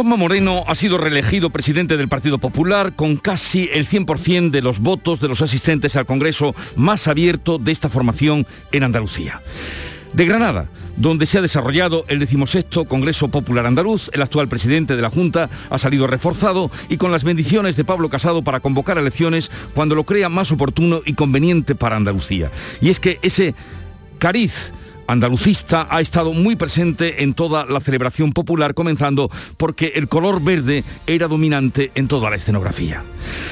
Juanma Moreno ha sido reelegido presidente del Partido Popular con casi el 100% de los votos de los asistentes al Congreso más abierto de esta formación en Andalucía. De Granada, donde se ha desarrollado el decimosexto Congreso Popular Andaluz, el actual presidente de la Junta ha salido reforzado y con las bendiciones de Pablo Casado para convocar elecciones cuando lo crea más oportuno y conveniente para Andalucía. Y es que ese cariz andalucista ha estado muy presente en toda la celebración popular, comenzando porque el color verde era dominante en toda la escenografía.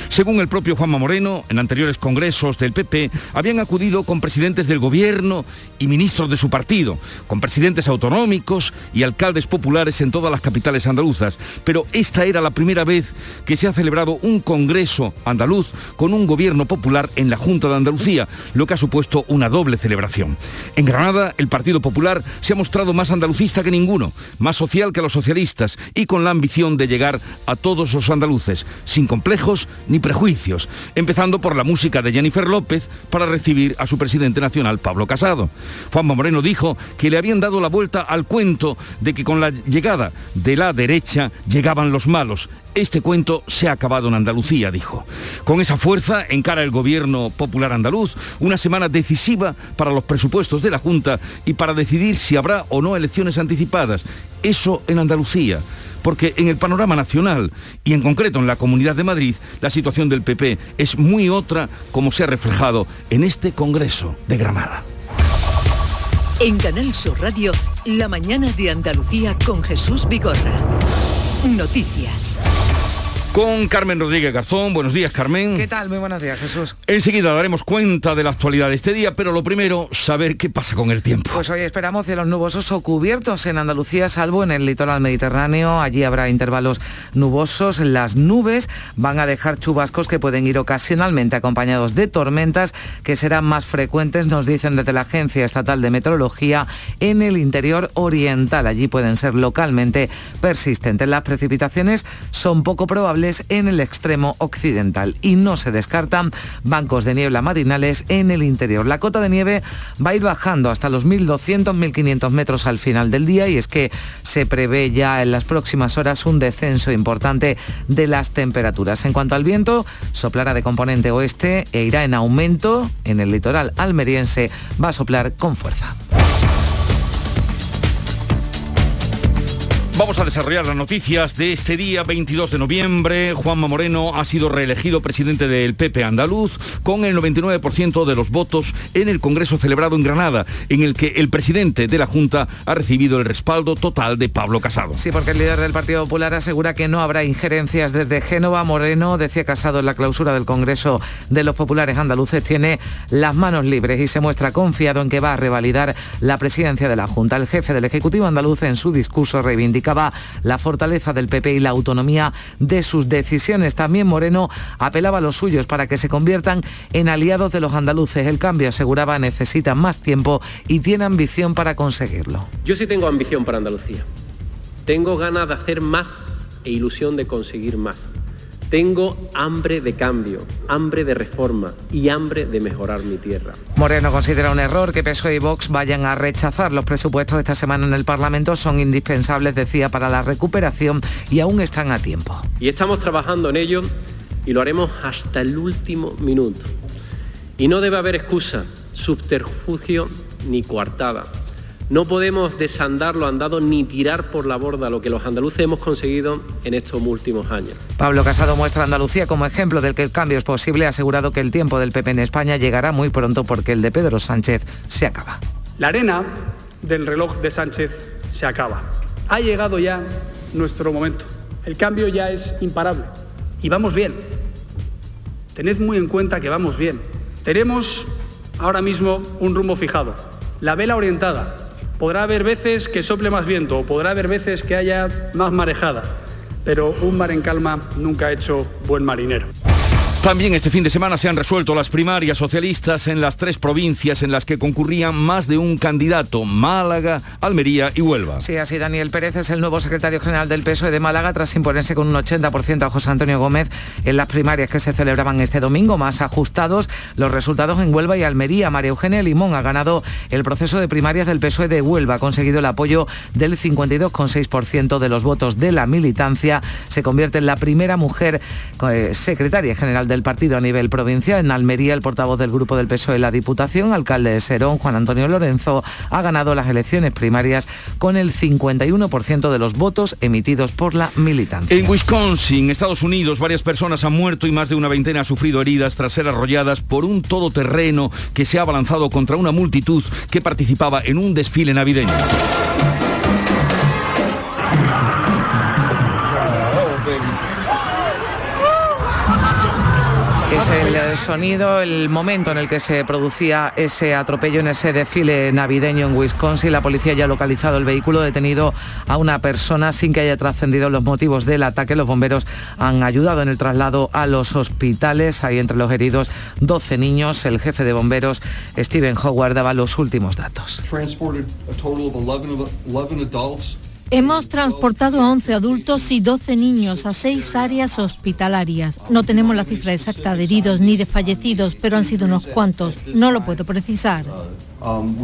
Según el propio Juanma Moreno, en anteriores congresos del PP habían acudido con presidentes del gobierno y ministros de su partido, con presidentes autonómicos y alcaldes populares en todas las capitales andaluzas, pero esta era la primera vez que se ha celebrado un congreso andaluz con un gobierno popular en la Junta de Andalucía, lo que ha supuesto una doble celebración. En Granada, el Partido Popular se ha mostrado más andalucista que ninguno, más social que los socialistas y con la ambición de llegar a todos los andaluces, sin complejos ni prejuicios, empezando por la música de Jennifer López para recibir a su presidente nacional, Pablo Casado. Juanma Moreno dijo que le habían dado la vuelta al cuento de que con la llegada de la derecha llegaban los malos. Este cuento se ha acabado en Andalucía, dijo. Con esa fuerza encara el gobierno popular andaluz una semana decisiva para los presupuestos de la Junta y para decidir si habrá o no elecciones anticipadas. Eso en Andalucía porque en el panorama nacional y en concreto en la Comunidad de Madrid, la situación del PP es muy otra como se ha reflejado en este Congreso de Granada. En Canal Sur Radio, la mañana de Andalucía con Jesús Vigorra. Noticias con Carmen Rodríguez Garzón. Buenos días, Carmen. ¿Qué tal? Muy buenos días, Jesús. Enseguida daremos cuenta de la actualidad de este día, pero lo primero, saber qué pasa con el tiempo. Pues hoy esperamos cielos nubosos o cubiertos en Andalucía, salvo en el litoral mediterráneo. Allí habrá intervalos nubosos. Las nubes van a dejar chubascos que pueden ir ocasionalmente acompañados de tormentas que serán más frecuentes, nos dicen desde la Agencia Estatal de Meteorología, en el interior oriental. Allí pueden ser localmente persistentes. Las precipitaciones son poco probables en el extremo occidental y no se descartan bancos de niebla matinales en el interior. La cota de nieve va a ir bajando hasta los 1.200-1.500 metros al final del día y es que se prevé ya en las próximas horas un descenso importante de las temperaturas. En cuanto al viento, soplará de componente oeste e irá en aumento en el litoral almeriense, va a soplar con fuerza. Vamos a desarrollar las noticias de este día 22 de noviembre. Juanma Moreno ha sido reelegido presidente del PP andaluz con el 99% de los votos en el Congreso celebrado en Granada, en el que el presidente de la Junta ha recibido el respaldo total de Pablo Casado. Sí, porque el líder del Partido Popular asegura que no habrá injerencias desde Génova. Moreno decía Casado en la clausura del Congreso de los Populares Andaluces tiene las manos libres y se muestra confiado en que va a revalidar la presidencia de la Junta. El jefe del Ejecutivo andaluz en su discurso reivindica la fortaleza del PP y la autonomía de sus decisiones. También Moreno apelaba a los suyos para que se conviertan en aliados de los andaluces. El cambio, aseguraba, necesita más tiempo y tiene ambición para conseguirlo. Yo sí tengo ambición para Andalucía. Tengo ganas de hacer más e ilusión de conseguir más. Tengo hambre de cambio, hambre de reforma y hambre de mejorar mi tierra. Moreno considera un error que PSOE y Vox vayan a rechazar los presupuestos de esta semana en el Parlamento. Son indispensables, decía, para la recuperación y aún están a tiempo. Y estamos trabajando en ello y lo haremos hasta el último minuto. Y no debe haber excusa, subterfugio ni coartada. No podemos desandar lo andado ni tirar por la borda lo que los andaluces hemos conseguido en estos últimos años. Pablo Casado muestra a Andalucía como ejemplo del que el cambio es posible, ha asegurado que el tiempo del PP en España llegará muy pronto porque el de Pedro Sánchez se acaba. La arena del reloj de Sánchez se acaba. Ha llegado ya nuestro momento. El cambio ya es imparable y vamos bien. Tened muy en cuenta que vamos bien. Tenemos ahora mismo un rumbo fijado, la vela orientada, Podrá haber veces que sople más viento o podrá haber veces que haya más marejada, pero un mar en calma nunca ha hecho buen marinero. También este fin de semana se han resuelto las primarias socialistas en las tres provincias en las que concurrían más de un candidato, Málaga, Almería y Huelva. Sí, así Daniel Pérez es el nuevo secretario general del PSOE de Málaga tras imponerse con un 80% a José Antonio Gómez en las primarias que se celebraban este domingo, más ajustados los resultados en Huelva y Almería. María Eugenia Limón ha ganado el proceso de primarias del PSOE de Huelva, ha conseguido el apoyo del 52,6% de los votos de la militancia, se convierte en la primera mujer eh, secretaria general del partido a nivel provincial. En Almería, el portavoz del grupo del PSOE en la Diputación, alcalde de Serón, Juan Antonio Lorenzo, ha ganado las elecciones primarias con el 51% de los votos emitidos por la militancia. En Wisconsin, Estados Unidos, varias personas han muerto y más de una veintena ha sufrido heridas tras ser arrolladas por un todoterreno que se ha abalanzado contra una multitud que participaba en un desfile navideño. Es el sonido, el momento en el que se producía ese atropello en ese desfile navideño en Wisconsin. La policía ya ha localizado el vehículo detenido a una persona sin que haya trascendido los motivos del ataque. Los bomberos han ayudado en el traslado a los hospitales. Hay entre los heridos 12 niños. El jefe de bomberos, Stephen Howard, daba los últimos datos. Hemos transportado a 11 adultos y 12 niños a seis áreas hospitalarias. No tenemos la cifra exacta de heridos ni de fallecidos, pero han sido unos cuantos. No lo puedo precisar. Um,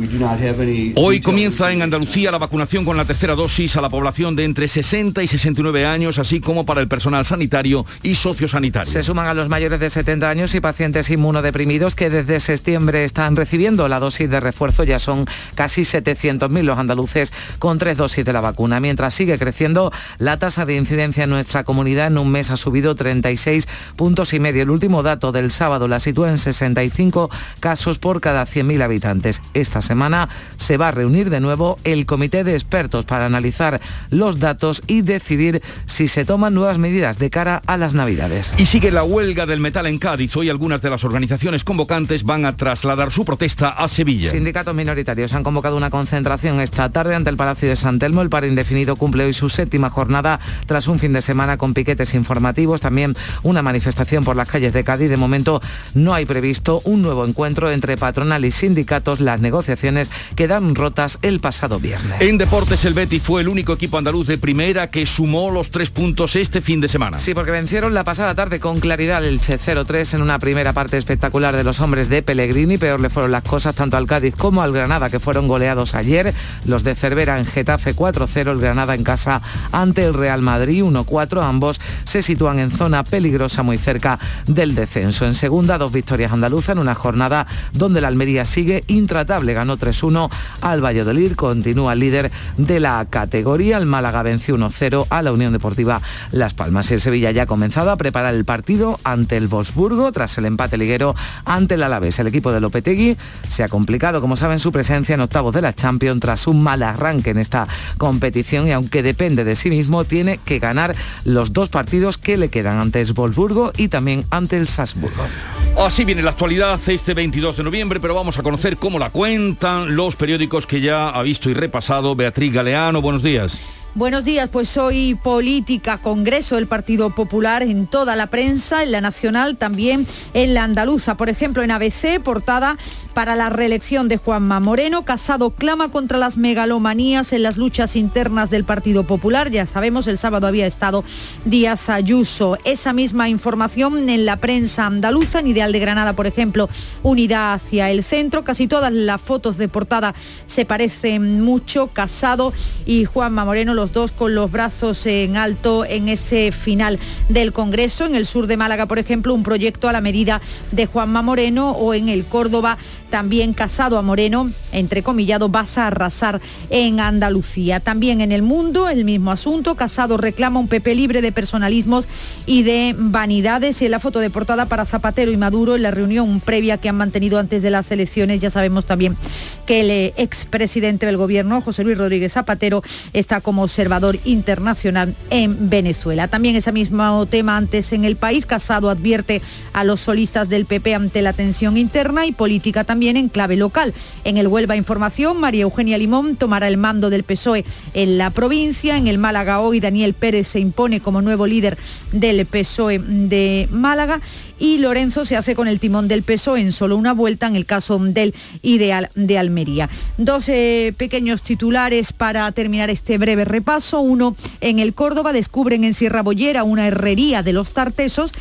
Hoy comienza en Andalucía la vacunación con la tercera dosis a la población de entre 60 y 69 años, así como para el personal sanitario y sociosanitario. Se suman a los mayores de 70 años y pacientes inmunodeprimidos que desde septiembre están recibiendo la dosis de refuerzo. Ya son casi 700.000 los andaluces con tres dosis de la vacuna. Mientras sigue creciendo la tasa de incidencia en nuestra comunidad, en un mes ha subido 36 puntos y medio. El último dato del sábado la sitúa en 65 casos por cada 100.000 habitantes esta semana se va a reunir de nuevo el comité de expertos para analizar los datos y decidir si se toman nuevas medidas de cara a las Navidades. Y sigue la huelga del metal en Cádiz. Hoy algunas de las organizaciones convocantes van a trasladar su protesta a Sevilla. Sindicatos minoritarios han convocado una concentración esta tarde ante el Palacio de San Telmo. El paro indefinido cumple hoy su séptima jornada tras un fin de semana con piquetes informativos. También una manifestación por las calles de Cádiz. De momento no hay previsto un nuevo encuentro entre patronal y sindicatos. La las negociaciones quedan rotas el pasado viernes. En deportes el Betis fue el único equipo andaluz de primera que sumó los tres puntos este fin de semana. Sí, porque vencieron la pasada tarde con claridad el Che 0-3 en una primera parte espectacular de los hombres de Pellegrini. Peor le fueron las cosas tanto al Cádiz como al Granada que fueron goleados ayer. Los de Cervera en Getafe 4-0, el Granada en casa ante el Real Madrid 1-4. Ambos se sitúan en zona peligrosa muy cerca del descenso. En segunda, dos victorias andaluzas en una jornada donde la Almería sigue intra ganó 3-1 al Valladolid, continúa líder de la categoría. El Málaga venció 1-0 a la Unión Deportiva Las Palmas. El Sevilla ya ha comenzado a preparar el partido ante el Wolfsburgo tras el empate liguero ante el Alavés. El equipo de Lopetegui se ha complicado, como saben, su presencia en octavos de la Champions tras un mal arranque en esta competición y aunque depende de sí mismo, tiene que ganar los dos partidos que le quedan ante el Wolfsburgo y también ante el Salzburgo. Así viene la actualidad este 22 de noviembre, pero vamos a conocer cómo la cuentan los periódicos que ya ha visto y repasado Beatriz Galeano. Buenos días. Buenos días, pues hoy política, Congreso del Partido Popular en toda la prensa, en la nacional, también en la andaluza. Por ejemplo, en ABC, portada para la reelección de Juanma Moreno. Casado clama contra las megalomanías en las luchas internas del Partido Popular. Ya sabemos, el sábado había estado Díaz Ayuso. Esa misma información en la prensa andaluza, en Ideal de Granada, por ejemplo, unidad hacia el centro. Casi todas las fotos de portada se parecen mucho. Casado y Juanma Moreno dos con los brazos en alto en ese final del Congreso. En el sur de Málaga, por ejemplo, un proyecto a la medida de Juanma Moreno o en el Córdoba también casado a Moreno, entrecomillado, vas a arrasar en Andalucía. También en el mundo, el mismo asunto, Casado reclama un PP libre de personalismos y de vanidades. Y en la foto de portada para Zapatero y Maduro en la reunión previa que han mantenido antes de las elecciones, ya sabemos también que el expresidente del gobierno, José Luis Rodríguez Zapatero, está como observador internacional en Venezuela. También ese mismo tema antes en el país, Casado advierte a los solistas del PP ante la tensión interna y política también en clave local. En el Huelva Información, María Eugenia Limón tomará el mando del PSOE en la provincia. En el Málaga hoy, Daniel Pérez se impone como nuevo líder del PSOE de Málaga y Lorenzo se hace con el timón del PSOE en solo una vuelta en el caso del Ideal de Almería. Dos pequeños titulares para terminar este breve repaso. Uno, en el Córdoba descubren en Sierra Bollera una herrería de los tartesos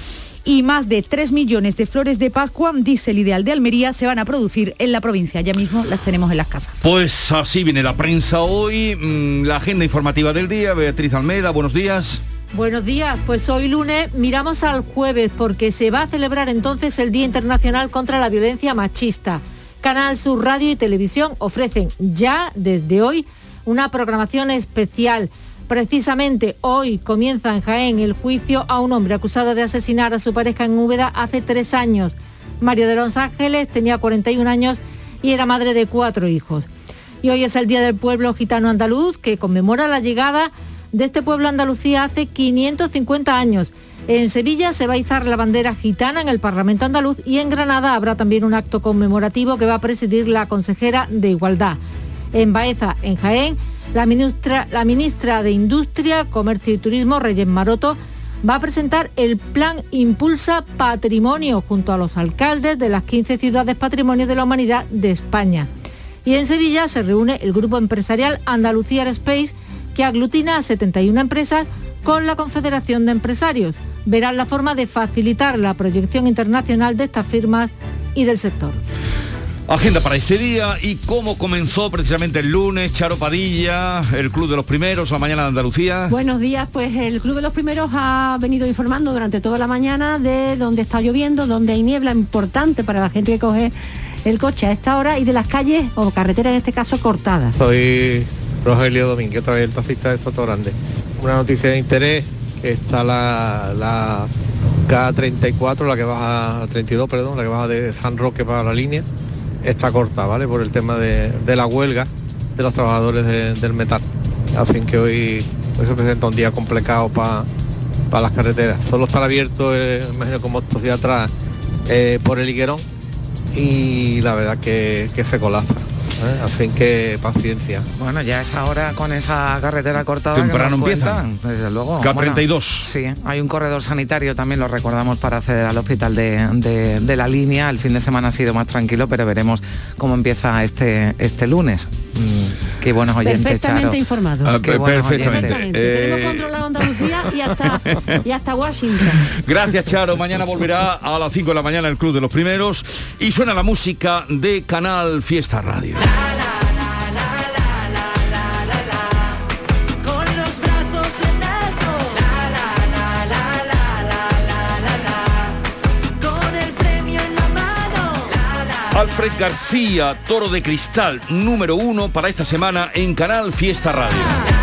y más de 3 millones de flores de Pascua, dice el Ideal de Almería, se van a producir en la provincia. Ya mismo las tenemos en las casas. Pues así viene la prensa hoy, mm, la agenda informativa del día. Beatriz Almeida, buenos días. Buenos días, pues hoy lunes miramos al jueves porque se va a celebrar entonces el Día Internacional contra la Violencia Machista. Canal Sur Radio y Televisión ofrecen ya desde hoy una programación especial. Precisamente hoy comienza en Jaén el juicio a un hombre acusado de asesinar a su pareja en Úbeda hace tres años. Mario de los Ángeles tenía 41 años y era madre de cuatro hijos. Y hoy es el Día del Pueblo Gitano Andaluz que conmemora la llegada de este pueblo a Andalucía hace 550 años. En Sevilla se va a izar la bandera gitana en el Parlamento andaluz y en Granada habrá también un acto conmemorativo que va a presidir la consejera de Igualdad. En Baeza, en Jaén, la ministra, de Industria, Comercio y Turismo, Reyes Maroto, va a presentar el plan Impulsa Patrimonio junto a los alcaldes de las 15 ciudades Patrimonio de la Humanidad de España. Y en Sevilla se reúne el grupo empresarial Andalucía Space que aglutina a 71 empresas con la Confederación de Empresarios. Verán la forma de facilitar la proyección internacional de estas firmas y del sector. Agenda para este día y cómo comenzó precisamente el lunes, Charo Padilla, el Club de los Primeros, la mañana de Andalucía. Buenos días, pues el Club de los Primeros ha venido informando durante toda la mañana de dónde está lloviendo, dónde hay niebla importante para la gente que coge el coche a esta hora y de las calles o carreteras en este caso cortadas. Soy Rogelio Domínguez, otra vez el taxista de Soto Grande. Una noticia de interés, que está la, la K34, la que baja, 32, perdón, la que baja de San Roque para la línea, está corta, ¿vale? Por el tema de, la huelga de los trabajadores del metal. fin que hoy, se presenta un día complicado para las carreteras. Solo está abierto, eh, imagino como estos días atrás, eh, por el higuerón y la verdad que, que se colapsa. ¿Eh? Así que paciencia. Bueno, ya es ahora con esa carretera cortada. Temprano empieza. Desde luego. K32. sí, hay un corredor sanitario, también lo recordamos para acceder al hospital de, la línea. El fin de semana ha sido más tranquilo, pero veremos cómo empieza este, este lunes. Mm, qué buenos oyentes, Perfectamente informado. Ah, perfectamente. Tenemos eh, controlado Andalucía y hasta, y hasta Washington. Gracias, Charo. Mañana volverá a las 5 de la mañana el Club de los Primeros y suena la música de Canal Fiesta Radio. Alfred García, Toro de Cristal, número uno para esta semana en Canal Fiesta Radio.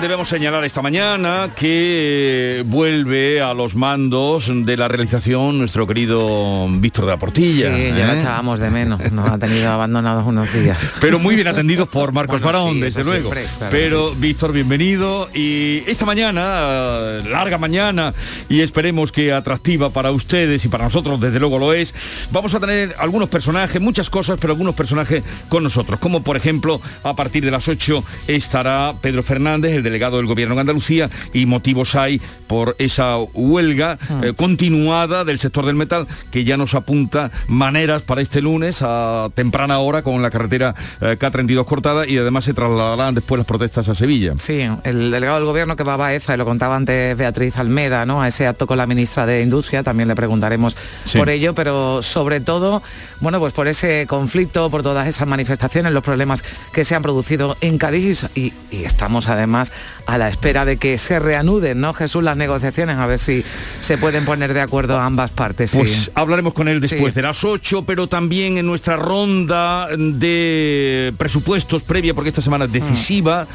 Debemos señalar esta mañana que vuelve a los mandos de la realización nuestro querido Víctor de la Portilla. Sí, ya lo ¿eh? echábamos de menos, nos ha tenido abandonados unos días. Pero muy bien atendidos por Marcos Barón, desde luego. Pero Víctor, bienvenido. Y esta mañana, larga mañana, y esperemos que atractiva para ustedes y para nosotros, desde luego lo es, vamos a tener algunos personajes, muchas cosas, pero algunos personajes con nosotros. Como por ejemplo, a partir de las 8 estará Pedro Fernández, el delegado del gobierno en Andalucía y motivos hay por esa huelga ah. eh, continuada del sector del metal que ya nos apunta maneras para este lunes a temprana hora con la carretera eh, K32 cortada y además se trasladarán después las protestas a Sevilla. Sí, el delegado del gobierno que va a Baeza, y lo contaba antes Beatriz Almeda, ¿no? A ese acto con la ministra de Industria, también le preguntaremos por ello, pero sobre todo, bueno, pues por ese conflicto, por todas esas manifestaciones, los problemas que se han producido en Cádiz y estamos además a la espera de que se reanuden, ¿no, Jesús, las negociaciones? A ver si se pueden poner de acuerdo ambas partes. Pues hablaremos con él después de las 8, pero también en nuestra ronda de presupuestos previa, porque esta semana es decisiva.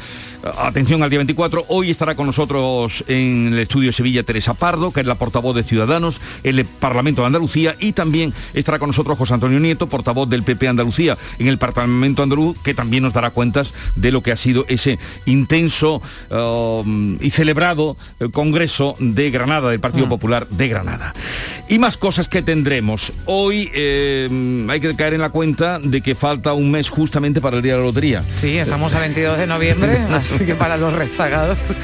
Atención al día 24, hoy estará con nosotros en el estudio Sevilla Teresa Pardo, que es la portavoz de Ciudadanos, el Parlamento de Andalucía, y también estará con nosotros José Antonio Nieto, portavoz del PP Andalucía en el Parlamento andaluz, que también nos dará cuentas de lo que ha sido ese intenso um, y celebrado eh, Congreso de Granada, del Partido mm. Popular de Granada. Y más cosas que tendremos. Hoy eh, hay que caer en la cuenta de que falta un mes justamente para el día de la lotería. Sí, estamos a 22 de noviembre, así que para los rezagados.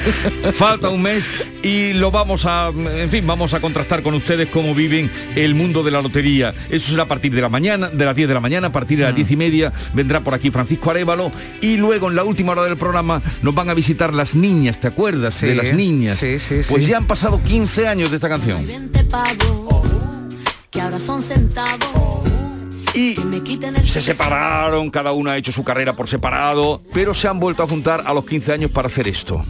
Falta un mes y lo vamos a, en fin, vamos a contrastar con ustedes cómo viven el mundo de la lotería. Eso será a partir de la mañana, de las 10 de la mañana, a partir de las 10 y media vendrá por aquí Francisco Arevalo y luego en la última hora del programa nos van a visitar las niñas, ¿te acuerdas? de las niñas. Sí, sí, pues ya han pasado 15 años de esta canción. Que ahora son y se separaron, cada uno ha hecho su carrera por separado, pero se han vuelto a juntar a los 15 años para hacer esto.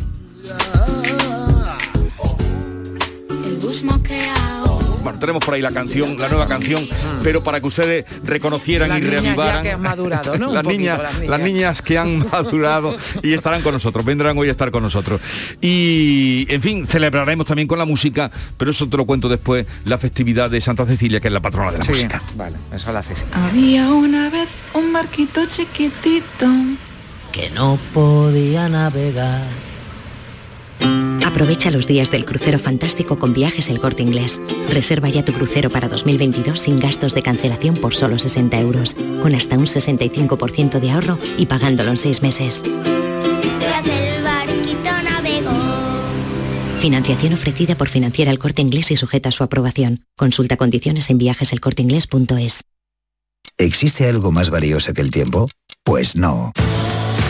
Bueno, tenemos por ahí la canción, la nueva canción, pero para que ustedes reconocieran y reavivaran. que han madurado, ¿no? las, niñas, las, niñas. que han madurado y estarán con nosotros, vendrán hoy a estar con nosotros. Y, en fin, celebraremos también con la música, pero eso te lo cuento después, la festividad de Santa Cecilia, que es la patrona de la música. Vale, eso a las seis. Había una vez un marquito chiquitito que no podía navegar Aprovecha los días del crucero fantástico con viajes El Corte Inglés. Reserva ya tu crucero para 2022 sin gastos de cancelación por solo 60 euros, con hasta un 65% de ahorro y pagándolo en seis meses. Financiación ofrecida por Financiera El Corte Inglés y sujeta a su aprobación. Consulta condiciones en viajeselcorteinglés.es. ¿Existe algo más valioso que el tiempo? Pues no.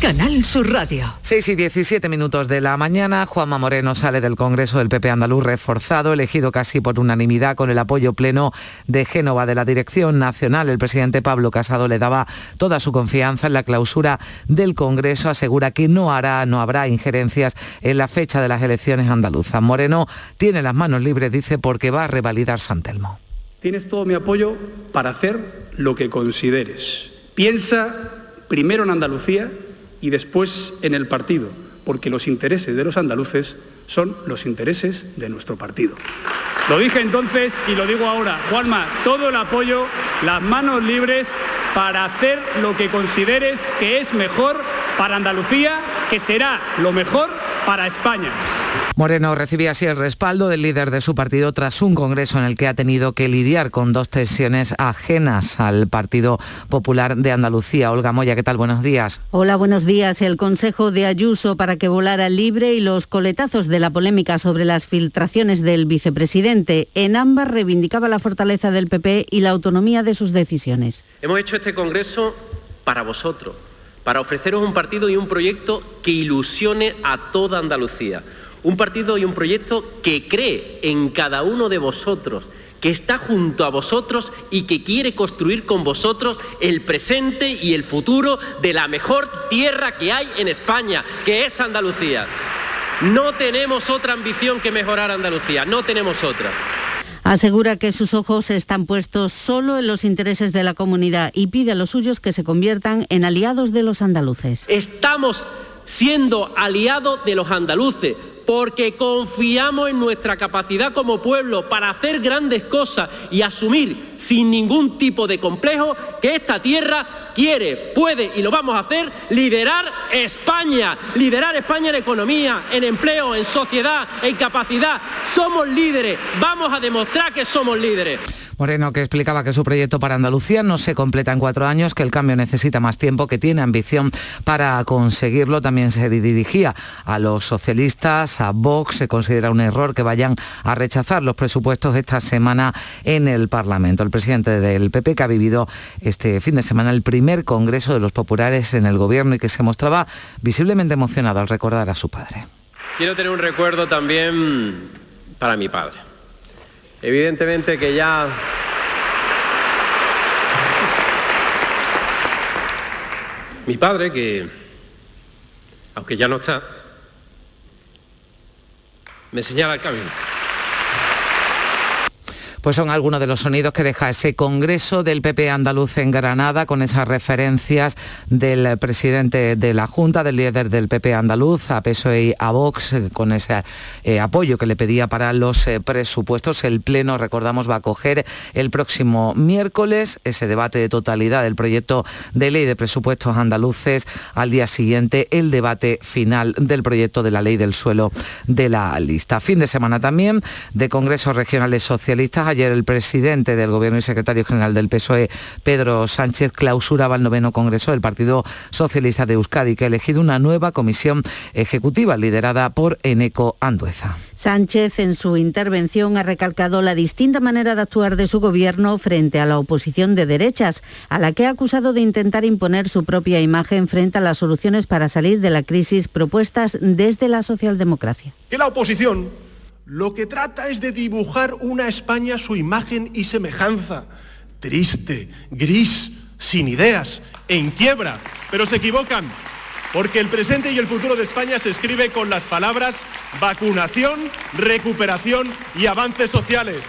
Canal Sur Radio. 6 y 17 minutos de la mañana, Juanma Moreno sale del Congreso del PP andaluz reforzado, elegido casi por unanimidad con el apoyo pleno de Génova de la Dirección Nacional. El presidente Pablo Casado le daba toda su confianza en la clausura del Congreso, asegura que no hará, no habrá injerencias en la fecha de las elecciones andaluzas. Moreno tiene las manos libres, dice, porque va a revalidar San Telmo. Tienes todo mi apoyo para hacer lo que consideres. Piensa primero en Andalucía y después en el partido, porque los intereses de los andaluces son los intereses de nuestro partido. Lo dije entonces y lo digo ahora. Juanma, todo el apoyo, las manos libres para hacer lo que consideres que es mejor para Andalucía, que será lo mejor para España. Moreno recibía así el respaldo del líder de su partido tras un congreso en el que ha tenido que lidiar con dos tensiones ajenas al Partido Popular de Andalucía. Olga Moya, ¿qué tal? Buenos días. Hola, buenos días. El Consejo de Ayuso para que volara libre y los coletazos de la polémica sobre las filtraciones del vicepresidente. En ambas reivindicaba la fortaleza del PP y la autonomía de sus decisiones. Hemos hecho este congreso para vosotros, para ofreceros un partido y un proyecto que ilusione a toda Andalucía un partido y un proyecto que cree en cada uno de vosotros, que está junto a vosotros y que quiere construir con vosotros el presente y el futuro de la mejor tierra que hay en España, que es Andalucía. No tenemos otra ambición que mejorar Andalucía, no tenemos otra. Asegura que sus ojos están puestos solo en los intereses de la comunidad y pide a los suyos que se conviertan en aliados de los andaluces. Estamos siendo aliados de los andaluces porque confiamos en nuestra capacidad como pueblo para hacer grandes cosas y asumir sin ningún tipo de complejo que esta tierra quiere, puede y lo vamos a hacer, liderar España, liderar España en economía, en empleo, en sociedad, en capacidad. Somos líderes, vamos a demostrar que somos líderes. Moreno que explicaba que su proyecto para Andalucía no se completa en cuatro años, que el cambio necesita más tiempo, que tiene ambición para conseguirlo. También se dirigía a los socialistas, a Vox. Se considera un error que vayan a rechazar los presupuestos esta semana en el Parlamento. El presidente del PP que ha vivido este fin de semana el primer Congreso de los Populares en el Gobierno y que se mostraba visiblemente emocionado al recordar a su padre. Quiero tener un recuerdo también para mi padre. Evidentemente que ya mi padre, que aunque ya no está, me señala el camino. Pues son algunos de los sonidos que deja ese Congreso del PP andaluz en Granada con esas referencias del presidente de la Junta, del líder del PP andaluz, a PSOE y a Vox, con ese eh, apoyo que le pedía para los eh, presupuestos. El Pleno, recordamos, va a coger el próximo miércoles ese debate de totalidad del proyecto de ley de presupuestos andaluces. Al día siguiente, el debate final del proyecto de la ley del suelo de la lista. Fin de semana también de congresos regionales socialistas Ayer el presidente del Gobierno y secretario general del PSOE, Pedro Sánchez, clausuraba el noveno Congreso del Partido Socialista de Euskadi, que ha elegido una nueva comisión ejecutiva liderada por Eneco Andueza. Sánchez en su intervención ha recalcado la distinta manera de actuar de su gobierno frente a la oposición de derechas, a la que ha acusado de intentar imponer su propia imagen frente a las soluciones para salir de la crisis propuestas desde la socialdemocracia. Que la oposición lo que trata es de dibujar una España su imagen y semejanza, triste, gris, sin ideas, en quiebra. Pero se equivocan, porque el presente y el futuro de España se escribe con las palabras vacunación, recuperación y avances sociales.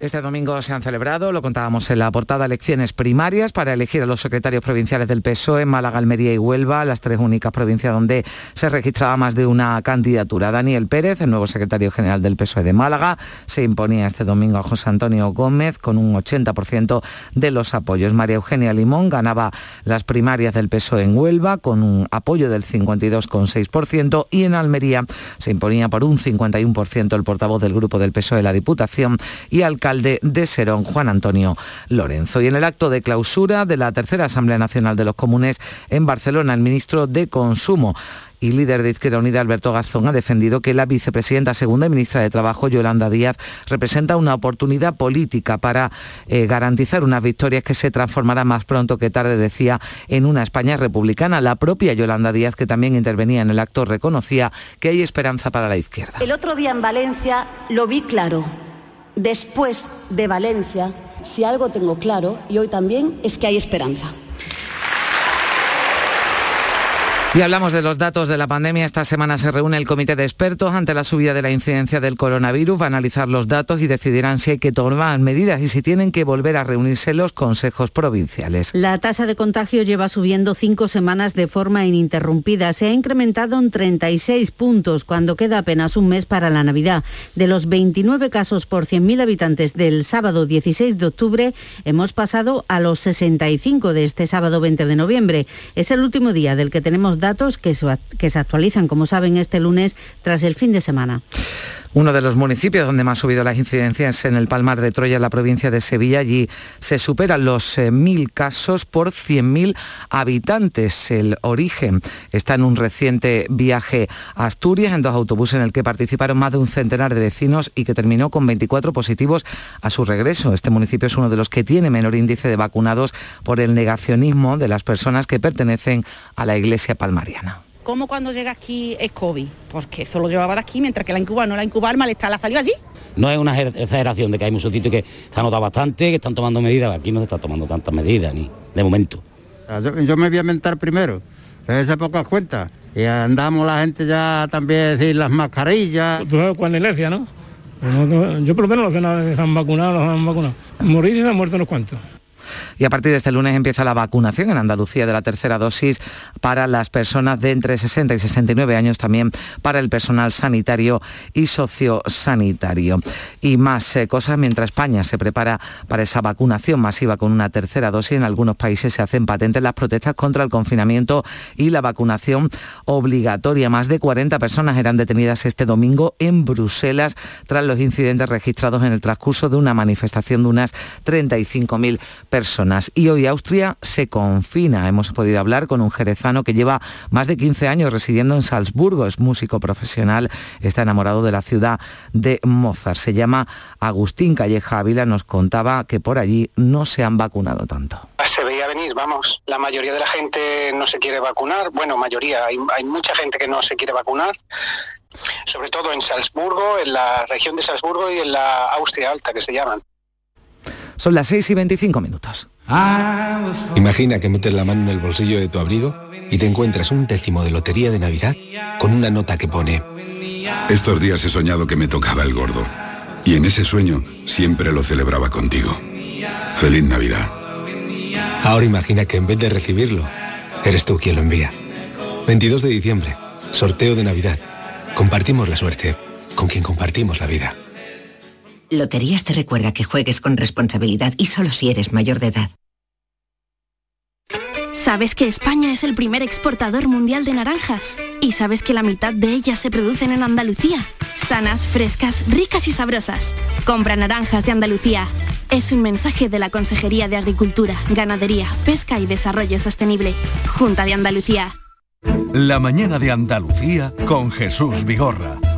Este domingo se han celebrado, lo contábamos en la portada, elecciones primarias para elegir a los secretarios provinciales del PSOE en Málaga, Almería y Huelva, las tres únicas provincias donde se registraba más de una candidatura. Daniel Pérez, el nuevo secretario general del PSOE de Málaga, se imponía este domingo a José Antonio Gómez con un 80% de los apoyos. María Eugenia Limón ganaba las primarias del PSOE en Huelva con un apoyo del 52,6% y en Almería se imponía por un 51% el portavoz del grupo del PSOE de la Diputación y alcalde de Serón, Juan Antonio Lorenzo. Y en el acto de clausura de la tercera Asamblea Nacional de los Comunes en Barcelona, el ministro de Consumo y líder de Izquierda Unida, Alberto Garzón, ha defendido que la vicepresidenta segunda y ministra de Trabajo, Yolanda Díaz, representa una oportunidad política para eh, garantizar unas victorias que se transformarán más pronto que tarde, decía, en una España republicana. La propia Yolanda Díaz, que también intervenía en el acto, reconocía que hay esperanza para la izquierda. El otro día en Valencia lo vi claro después de Valencia, si algo tengo claro, y hoy también, es que hay esperanza. Y hablamos de los datos de la pandemia. Esta semana se reúne el comité de expertos ante la subida de la incidencia del coronavirus. Va a analizar los datos y decidirán si hay que tomar medidas y si tienen que volver a reunirse los consejos provinciales. La tasa de contagio lleva subiendo cinco semanas de forma ininterrumpida. Se ha incrementado en 36 puntos cuando queda apenas un mes para la Navidad. De los 29 casos por 100.000 habitantes del sábado 16 de octubre, hemos pasado a los 65 de este sábado 20 de noviembre. Es el último día del que tenemos datos que se, actualizan, como saben, este lunes tras el fin de semana. Uno de los municipios donde más ha subido las incidencias en el Palmar de Troya, en la provincia de Sevilla. Allí se superan los eh, mil casos por 100.000 habitantes. El origen está en un reciente viaje a Asturias en dos autobuses en el que participaron más de un centenar de vecinos y que terminó con 24 positivos a su regreso. Este municipio es uno de los que tiene menor índice de vacunados por el negacionismo de las personas que pertenecen a la Iglesia palmariana. ¿Cómo cuando llega aquí es COVID? Porque eso lo llevaba de aquí, mientras que la incuba no la incuba, el malestar la salió allí. No es una exageración de que hay muchos sitios que se han notado bastante, que están tomando medidas. Aquí no se está tomando tantas medidas, ni de momento. Yo, me voy a mentar primero, se pocas cuentas. Y andamos la gente ya también decir las mascarillas. Tú sabes cuál es la ¿no? Yo por lo menos los que se han vacunado, los han vacunado. Morir y se han muerto unos cuantos. Y a partir de este lunes empieza la vacunación en Andalucía de la tercera dosis para las personas de entre 60 y 69 años, también para el personal sanitario y sociosanitario. Y más eh, cosas mientras España se prepara para esa vacunación masiva con una tercera dosis. En algunos países se hacen patentes las protestas contra el confinamiento y la vacunación obligatoria. Más de 40 personas eran detenidas este domingo en Bruselas tras los incidentes registrados en el transcurso de una manifestación de unas 35.000 personas. Y hoy Austria se confina. Hemos podido hablar con un jerezano que lleva más de 15 años residiendo en Salzburgo. Es músico profesional, está enamorado de la ciudad de Mozart. Se llama Agustín Calleja Ávila. Nos contaba que por allí no se han vacunado tanto. Se veía venir, vamos. La mayoría de la gente no se quiere vacunar. Bueno, mayoría. Hay, mucha gente que no se quiere vacunar sobre todo en Salzburgo, en la región de Salzburgo y en la Austria Alta, que se llaman. Son las 6 y 25 minutos. Imagina que metes la mano en el bolsillo de tu abrigo y te encuentras un décimo de lotería de Navidad con una nota que pone... Estos días he soñado que me tocaba el gordo. Y en ese sueño siempre lo celebraba contigo. Feliz Navidad. Ahora imagina que en vez de recibirlo, eres tú quien lo envía. 22 de diciembre, sorteo de Navidad. Compartimos la suerte con quien compartimos la vida. Loterías te recuerda que juegues con responsabilidad y solo si eres mayor de edad. ¿Sabes que España es el primer exportador mundial de naranjas? ¿Y sabes que la mitad de ellas se producen en Andalucía? Sanas, frescas, ricas y sabrosas. Compra naranjas de Andalucía. Es un mensaje de la Consejería de Agricultura, Ganadería, Pesca y Desarrollo Sostenible. Junta de Andalucía. La mañana de Andalucía con Jesús Vigorra.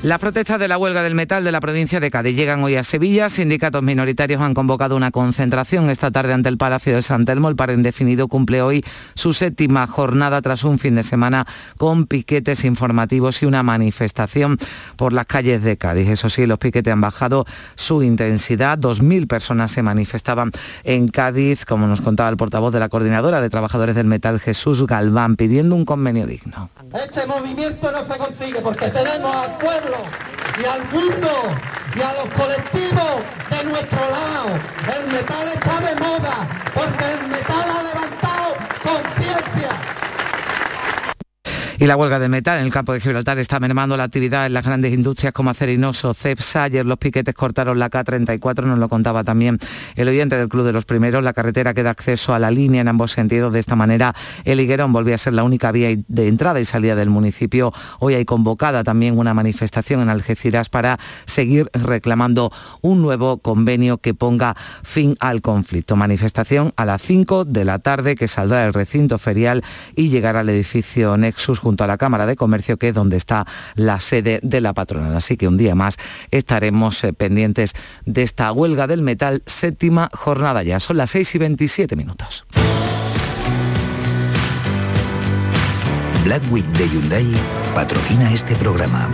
Las protestas de la huelga del metal de la provincia de Cádiz llegan hoy a Sevilla. Sindicatos minoritarios han convocado una concentración esta tarde ante el Palacio de San Telmo. El paro indefinido cumple hoy su séptima jornada tras un fin de semana con piquetes informativos y una manifestación por las calles de Cádiz. Eso sí, los piquetes han bajado su intensidad. Dos mil personas se manifestaban en Cádiz, como nos contaba el portavoz de la Coordinadora de Trabajadores del Metal, Jesús Galván, pidiendo un convenio digno. Este movimiento no se consigue porque tenemos al pueblo y al mundo y a los colectivos de nuestro lado. El metal está de moda porque el metal ha levantado conciencia. Y la huelga de metal en el campo de Gibraltar está mermando la actividad en las grandes industrias como Acerinoso, Cepsa. Ayer los piquetes cortaron la K34, nos lo contaba también el oyente del Club de los Primeros. La carretera que da acceso a la línea en ambos sentidos. De esta manera, el Higuerón volvía a ser la única vía de entrada y salida del municipio. Hoy hay convocada también una manifestación en Algeciras para seguir reclamando un nuevo convenio que ponga fin al conflicto. Manifestación a las 5 de la tarde que saldrá del recinto ferial y llegará al edificio Nexus junto a la Cámara de Comercio, que es donde está la sede de la patronal. Así que un día más estaremos eh, pendientes de esta huelga del metal, séptima jornada ya. Son las 6 y 27 minutos. Black Week de Hyundai patrocina este programa.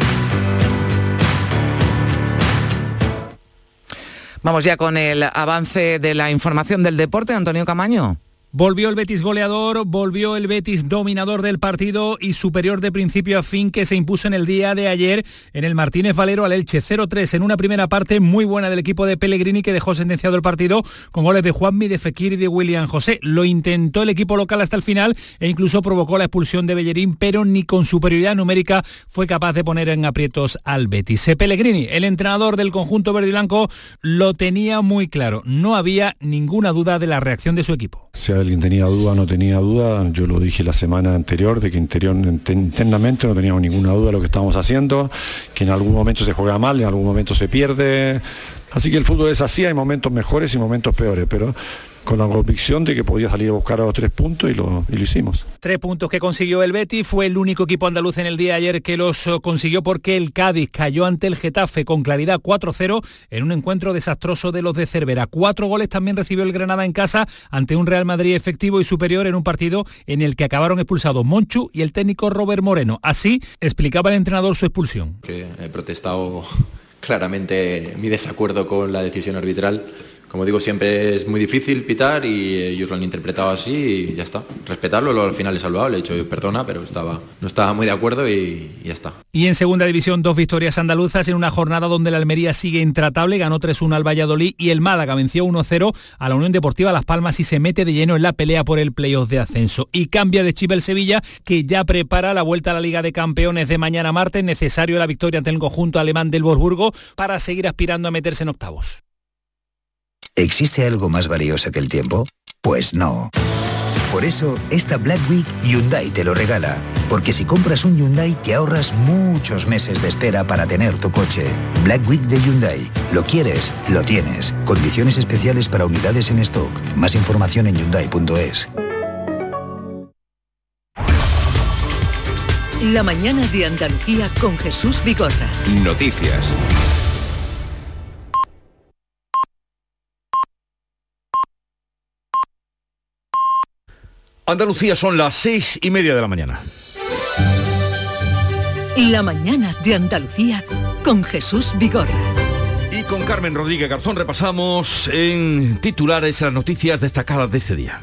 Vamos ya con el avance de la información del deporte, Antonio Camaño. Volvió el Betis goleador, volvió el Betis dominador del partido y superior de principio a fin que se impuso en el día de ayer en el Martínez Valero al Elche 0-3 en una primera parte muy buena del equipo de Pellegrini que dejó sentenciado el partido con goles de Juanmi, de Fekir y de William José. Lo intentó el equipo local hasta el final e incluso provocó la expulsión de Bellerín, pero ni con superioridad numérica fue capaz de poner en aprietos al Betis. Pellegrini, el entrenador del conjunto verde y blanco, lo tenía muy claro. No había ninguna duda de la reacción de su equipo alguien tenía duda no tenía duda, yo lo dije la semana anterior, de que interior, internamente no teníamos ninguna duda de lo que estábamos haciendo, que en algún momento se juega mal, en algún momento se pierde. Así que el fútbol es así, hay momentos mejores y momentos peores, pero con la convicción de que podía salir a buscar a los tres puntos y lo, y lo hicimos. Tres puntos que consiguió el Betis, fue el único equipo andaluz en el día de ayer que los eh, consiguió porque el Cádiz cayó ante el Getafe con claridad 4-0 en un encuentro desastroso de los de Cervera. Cuatro goles también recibió el Granada en casa ante un Real Madrid efectivo y superior en un partido en el que acabaron expulsados Monchu y el técnico Robert Moreno. Así explicaba el entrenador su expulsión. Que he protestado claramente mi desacuerdo con la decisión arbitral como digo, siempre es muy difícil pitar y ellos lo han interpretado así y ya está. Respetarlo, al final he salvado, le he dicho perdona, pero estaba, no estaba muy de acuerdo y, ya está. Y en segunda división, dos victorias andaluzas en una jornada donde la Almería sigue intratable, ganó 3-1 al Valladolid y el Málaga venció 1-0 a la Unión Deportiva Las Palmas y se mete de lleno en la pelea por el playoff de ascenso. Y cambia de chip el Sevilla, que ya prepara la vuelta a la Liga de Campeones de mañana martes, necesario la victoria ante el conjunto alemán del Wolfsburgo para seguir aspirando a meterse en octavos. ¿Existe algo más valioso que el tiempo? Pues no. Por eso, esta Black Week Hyundai te lo regala. Porque si compras un Hyundai te ahorras muchos meses de espera para tener tu coche. Black Week de Hyundai. Lo quieres, lo tienes. Condiciones especiales para unidades en stock. Más información en hyundai.es. La mañana de Andalucía con Jesús Bigorra. Noticias. Andalucía son las seis y media de la mañana. La mañana de Andalucía con Jesús Vigorra. Y con Carmen Rodríguez Garzón repasamos en titulares las noticias destacadas de este día.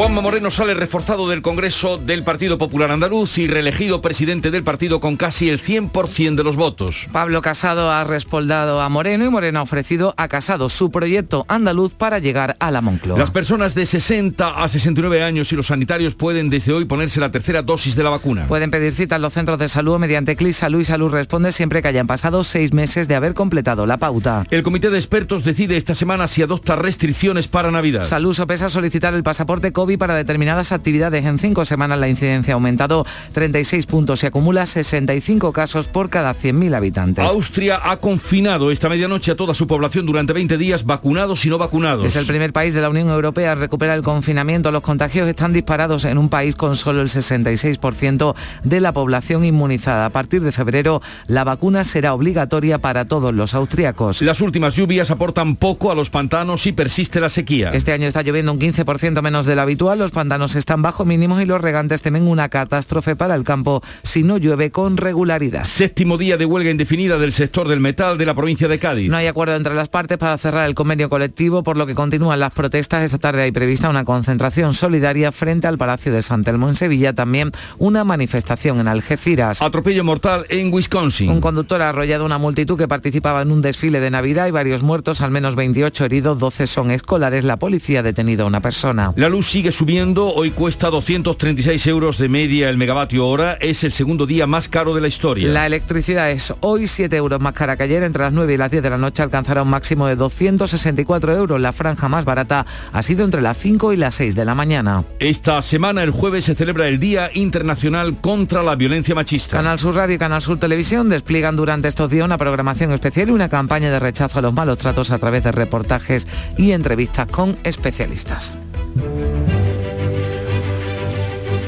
Juanma Moreno sale reforzado del Congreso del Partido Popular Andaluz y reelegido presidente del partido con casi el 100% de los votos. Pablo Casado ha respaldado a Moreno y Moreno ha ofrecido a Casado su proyecto andaluz para llegar a la Moncloa. Las personas de 60 a 69 años y los sanitarios pueden desde hoy ponerse la tercera dosis de la vacuna. Pueden pedir cita en los centros de salud mediante CLIS Salud y Salud responde siempre que hayan pasado seis meses de haber completado la pauta. El comité de expertos decide esta semana si adopta restricciones para Navidad. Salud sopesa solicitar el pasaporte COVID para determinadas actividades. En cinco semanas la incidencia ha aumentado 36 puntos y acumula 65 casos por cada 100.000 habitantes. Austria ha confinado esta medianoche a toda su población durante 20 días, vacunados y no vacunados. Es el primer país de la Unión Europea a recuperar el confinamiento. Los contagios están disparados en un país con solo el 66% de la población inmunizada. A partir de febrero, la vacuna será obligatoria para todos los austriacos. Las últimas lluvias aportan poco a los pantanos y persiste la sequía. Este año está lloviendo un 15% menos de lo habitual. Los pantanos están bajo mínimos y los regantes temen una catástrofe para el campo si no llueve con regularidad. Séptimo día de huelga indefinida del sector del metal de la provincia de Cádiz. No hay acuerdo entre las partes para cerrar el convenio colectivo, por lo que continúan las protestas. Esta tarde hay prevista una concentración solidaria frente al Palacio de San Telmo en Sevilla, también una manifestación en Algeciras. Atropello mortal en Wisconsin. Un conductor ha arrollado una multitud que participaba en un desfile de Navidad y varios muertos, al menos 28 heridos, 12 son escolares. La policía ha detenido a una persona. La luz sigue subiendo Hoy cuesta 236 euros de media el megavatio hora. Es el segundo día más caro de la historia. La electricidad es hoy 7 euros más cara que ayer. Entre las 9 y las 10 de la noche alcanzará un máximo de 264 euros. La franja más barata ha sido entre las 5 y las 6 de la mañana. Esta semana, el jueves, se celebra el Día Internacional contra la Violencia Machista. Canal Sur Radio y Canal Sur Televisión despliegan durante estos días una programación especial y una campaña de rechazo a los malos tratos a través de reportajes y entrevistas con especialistas.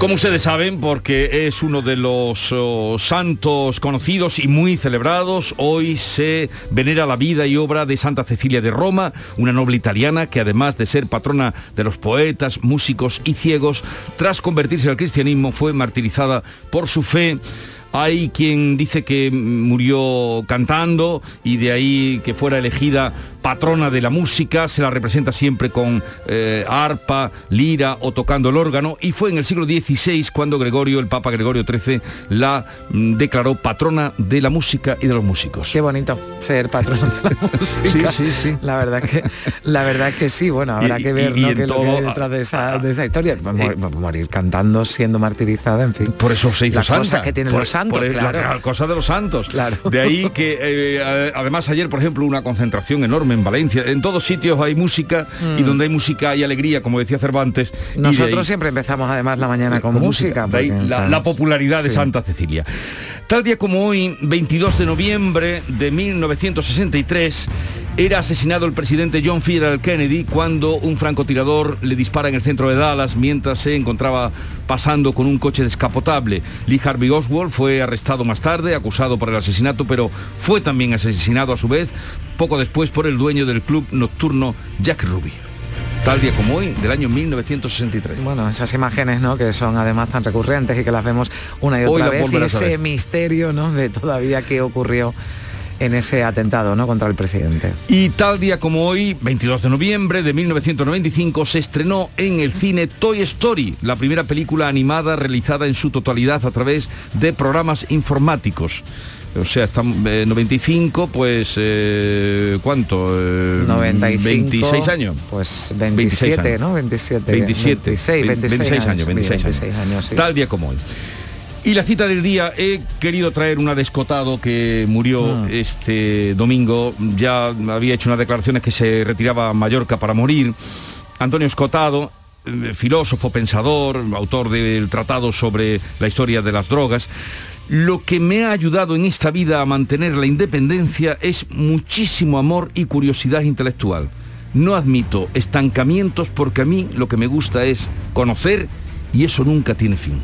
Como ustedes saben, porque es uno de los oh, santos conocidos y muy celebrados, hoy se venera la vida y obra de Santa Cecilia de Roma, una noble italiana que además de ser patrona de los poetas, músicos y ciegos, tras convertirse al cristianismo fue martirizada por su fe. Hay quien dice que murió cantando y de ahí que fuera elegida patrona de la música, se la representa siempre con eh, arpa, lira o tocando el órgano y fue en el siglo XVI cuando Gregorio, el Papa Gregorio XIII, la mm, declaró patrona de la música y de los músicos. Qué bonito ser patrona de la música. Sí, sí, sí. La verdad que, la verdad que sí, bueno, habrá Y- que ver y qué es lo que todo- hay detrás de esa, de esa historia. Mor- morir cantando, siendo martirizada, en fin. Por eso se hizo Las santa. cosas que tienen Por- los santos, por claro. La cosa de los santos. Claro. De ahí que eh, además ayer, por ejemplo, una concentración enorme en Valencia. En todos sitios hay música y Mm. donde hay música hay alegría, como decía Cervantes. Nosotros ahí- siempre empezamos además la mañana con, música. Porque, la, popularidad de. Santa Cecilia. Tal día como hoy, 22 de noviembre de 1963, Era asesinado el presidente John F. Kennedy cuando un francotirador le dispara en el centro de Dallas mientras se encontraba pasando con un coche descapotable. Lee Harvey Oswald fue arrestado más tarde, acusado por el asesinato, pero fue también asesinado a su vez poco después por el dueño del club nocturno Jack Ruby tal día como hoy, del año 1963. Bueno, esas imágenes, ¿no? Que son además tan recurrentes y que las vemos una y otra vez, y ese misterio, ¿no? De todavía qué ocurrió en ese atentado ¿no? contra el presidente. Y tal día como hoy, 22 de noviembre de 1995, se estrenó en el cine Toy Story, la primera película animada realizada en su totalidad a través de programas informáticos. O sea, estamos 95, pues eh, ¿cuánto? 95, 26 años. Pues 27, ¿no? 27. 27. 26, 26, años, 26, años. Tal día como hoy. Y la cita del día, he querido traer una descotado que murió este domingo, ya había hecho unas declaraciones que se retiraba a Mallorca para morir. Antonio Escotado, filósofo, pensador, autor del tratado sobre la historia de las drogas. Lo que me ha ayudado en esta vida a mantener la independencia es muchísimo amor y curiosidad intelectual. No admito estancamientos porque a mí lo que me gusta es conocer y eso nunca tiene fin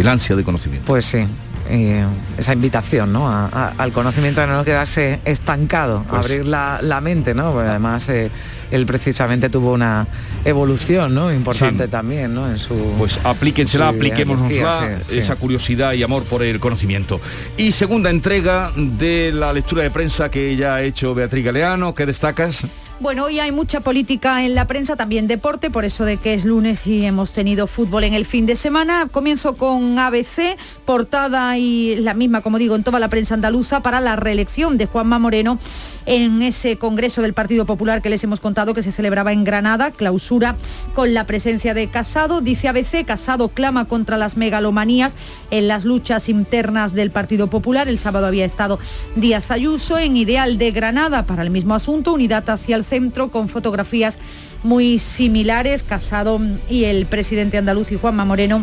el ansia de conocimiento. Pues sí, eh, esa invitación ¿no? al conocimiento de no quedarse estancado, pues abrir la, mente, ¿no? Porque además eh, él precisamente tuvo una evolución ¿no? importante también ¿no? en su. Pues aplíquensela, apliquémonosla, esa curiosidad y amor por el conocimiento. Y segunda entrega de la lectura de prensa que ya ha hecho Beatriz Galeano, ¿qué destacas? Bueno, hoy hay mucha política en la prensa, también deporte, por eso de que es lunes y hemos tenido fútbol en el fin de semana. Comienzo con ABC, portada y la misma, como digo, en toda la prensa andaluza para la reelección de Juanma Moreno en ese Congreso del Partido Popular que les hemos contado que se celebraba en Granada, clausura con la presencia de Casado. Dice ABC, Casado clama contra las megalomanías en las luchas internas del Partido Popular. El sábado había estado Díaz Ayuso en Ideal de Granada para el mismo asunto, unidad hacia el centro con fotografías muy similares, Casado y el presidente andaluz y Juanma Moreno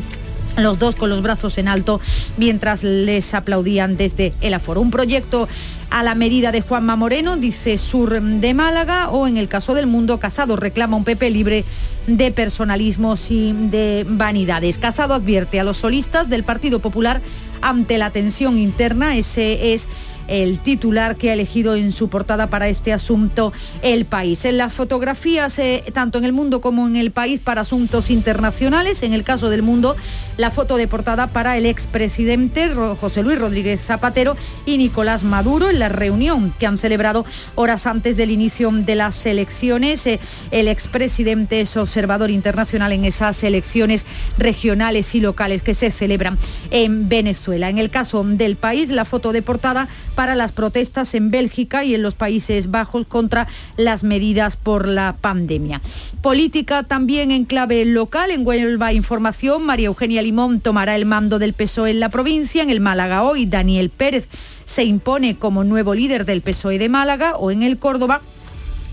los dos con los brazos en alto mientras les aplaudían desde el aforo. Un proyecto a la medida de Juanma Moreno, dice Sur de Málaga, o en el caso del Mundo, Casado reclama un PP libre de personalismos y de vanidades. Casado advierte a los solistas del Partido Popular ante la tensión interna, ese es el titular que ha elegido en su portada para este asunto el país. En las fotografías, eh, tanto en el mundo como en el país, para asuntos internacionales, en el caso del mundo, la foto de portada para el expresidente José Luis Rodríguez Zapatero y Nicolás Maduro en la reunión que han celebrado horas antes del inicio de las elecciones. Eh, el expresidente es observador internacional en esas elecciones regionales y locales que se celebran en Venezuela. En el caso del país, la foto de portada para las protestas en Bélgica y en los Países Bajos contra las medidas por la pandemia. Política también en clave local. En Huelva Información, María Eugenia Limón tomará el mando del PSOE en la provincia. En el Málaga hoy, Daniel Pérez se impone como nuevo líder del PSOE de Málaga o en el Córdoba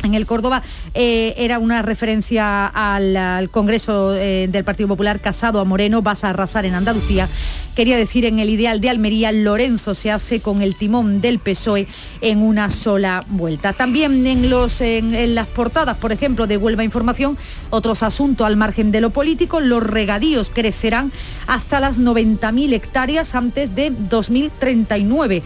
en el Córdoba eh, era una referencia al, Congreso eh, del Partido Popular casado a Moreno, vas a arrasar en Andalucía. Quería decir, en el ideal de Almería, Lorenzo se hace con el timón del PSOE en una sola vuelta. También en, los, en, las portadas, por ejemplo, de Huelva Información, otros asuntos al margen de lo político, los regadíos crecerán hasta las 90.000 hectáreas antes de 2039.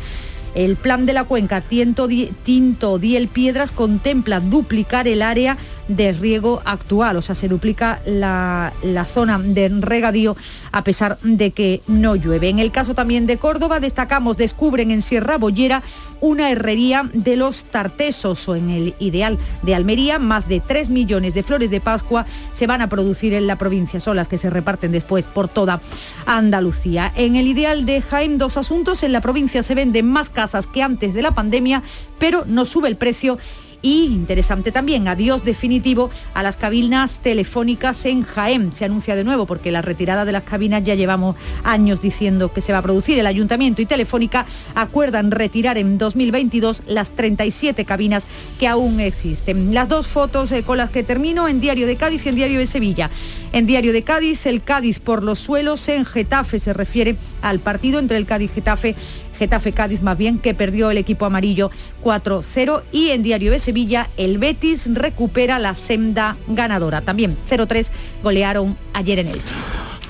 El plan de la cuenca Tinto, Tinto Diel Piedras contempla duplicar el área de riego actual, o sea, se duplica la, zona de regadío a pesar de que no llueve. En el caso también de Córdoba, destacamos, descubren en Sierra Bollera una herrería de los Tartesos o en el ideal de Almería, más de 3 millones de flores de Pascua se van a producir en la provincia, son las que se reparten después por toda Andalucía. En el ideal de Jaén, dos asuntos, en la provincia se venden más casas que antes de la pandemia, pero no sube el precio y interesante también, adiós definitivo a las cabinas telefónicas en Jaén. Se anuncia de nuevo porque la retirada de las cabinas ya llevamos años diciendo que se va a producir. El ayuntamiento y Telefónica acuerdan retirar en 2022 las 37 cabinas que aún existen. Las dos fotos eh, con las que termino en Diario de Cádiz y en Diario de Sevilla. En Diario de Cádiz, el Cádiz por los suelos en Getafe se refiere al partido entre el Cádiz Getafe Getafe Cádiz más bien, que perdió el equipo amarillo 4-0 y en Diario de Sevilla el Betis recupera la senda ganadora. También 0-3 golearon ayer en Elche.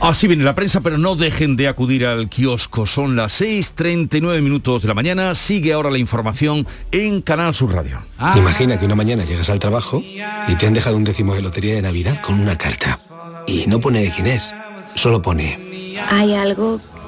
Así viene la prensa, pero no dejen de acudir al kiosco. Son las 6.39 minutos de la mañana. Sigue ahora la información en Canal Sur Radio. Imagina que una mañana llegas al trabajo y te han dejado un décimo de lotería de Navidad con una carta. Y no pone de quién es, solo pone... Hay algo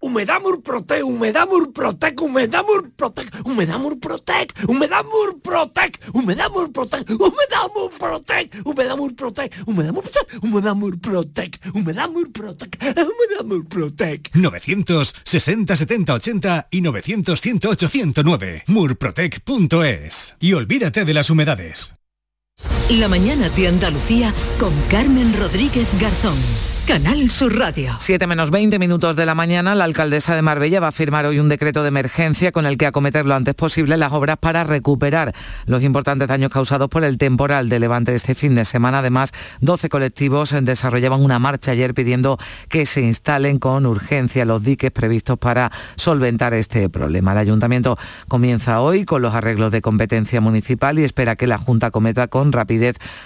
Humedamur Protec, Humedamur Protec, Humedamur Protec, Humedamur Protec, Humedamur Protec, Humedamur Protec, Humedamur Protec, Humedamur Protec, Humedamur Protec, Humedamur Protec, Humedamur Protec, Humedamur Protec. 960 70 80 y 900 108 109. Murprotec.es. Y olvídate de las humedades. La mañana de Andalucía con Carmen Rodríguez Garzón. Canal Sur Radio. 7 menos 20 minutos de la mañana, la alcaldesa de Marbella va a firmar hoy un decreto de emergencia con el que acometer lo antes posible las obras para recuperar los importantes daños causados por el temporal de Levante este fin de semana. Además, 12 colectivos desarrollaban una marcha ayer pidiendo que se instalen con urgencia los diques previstos para solventar este problema. El ayuntamiento comienza hoy con los arreglos de competencia municipal y espera que la Junta cometa con rapidez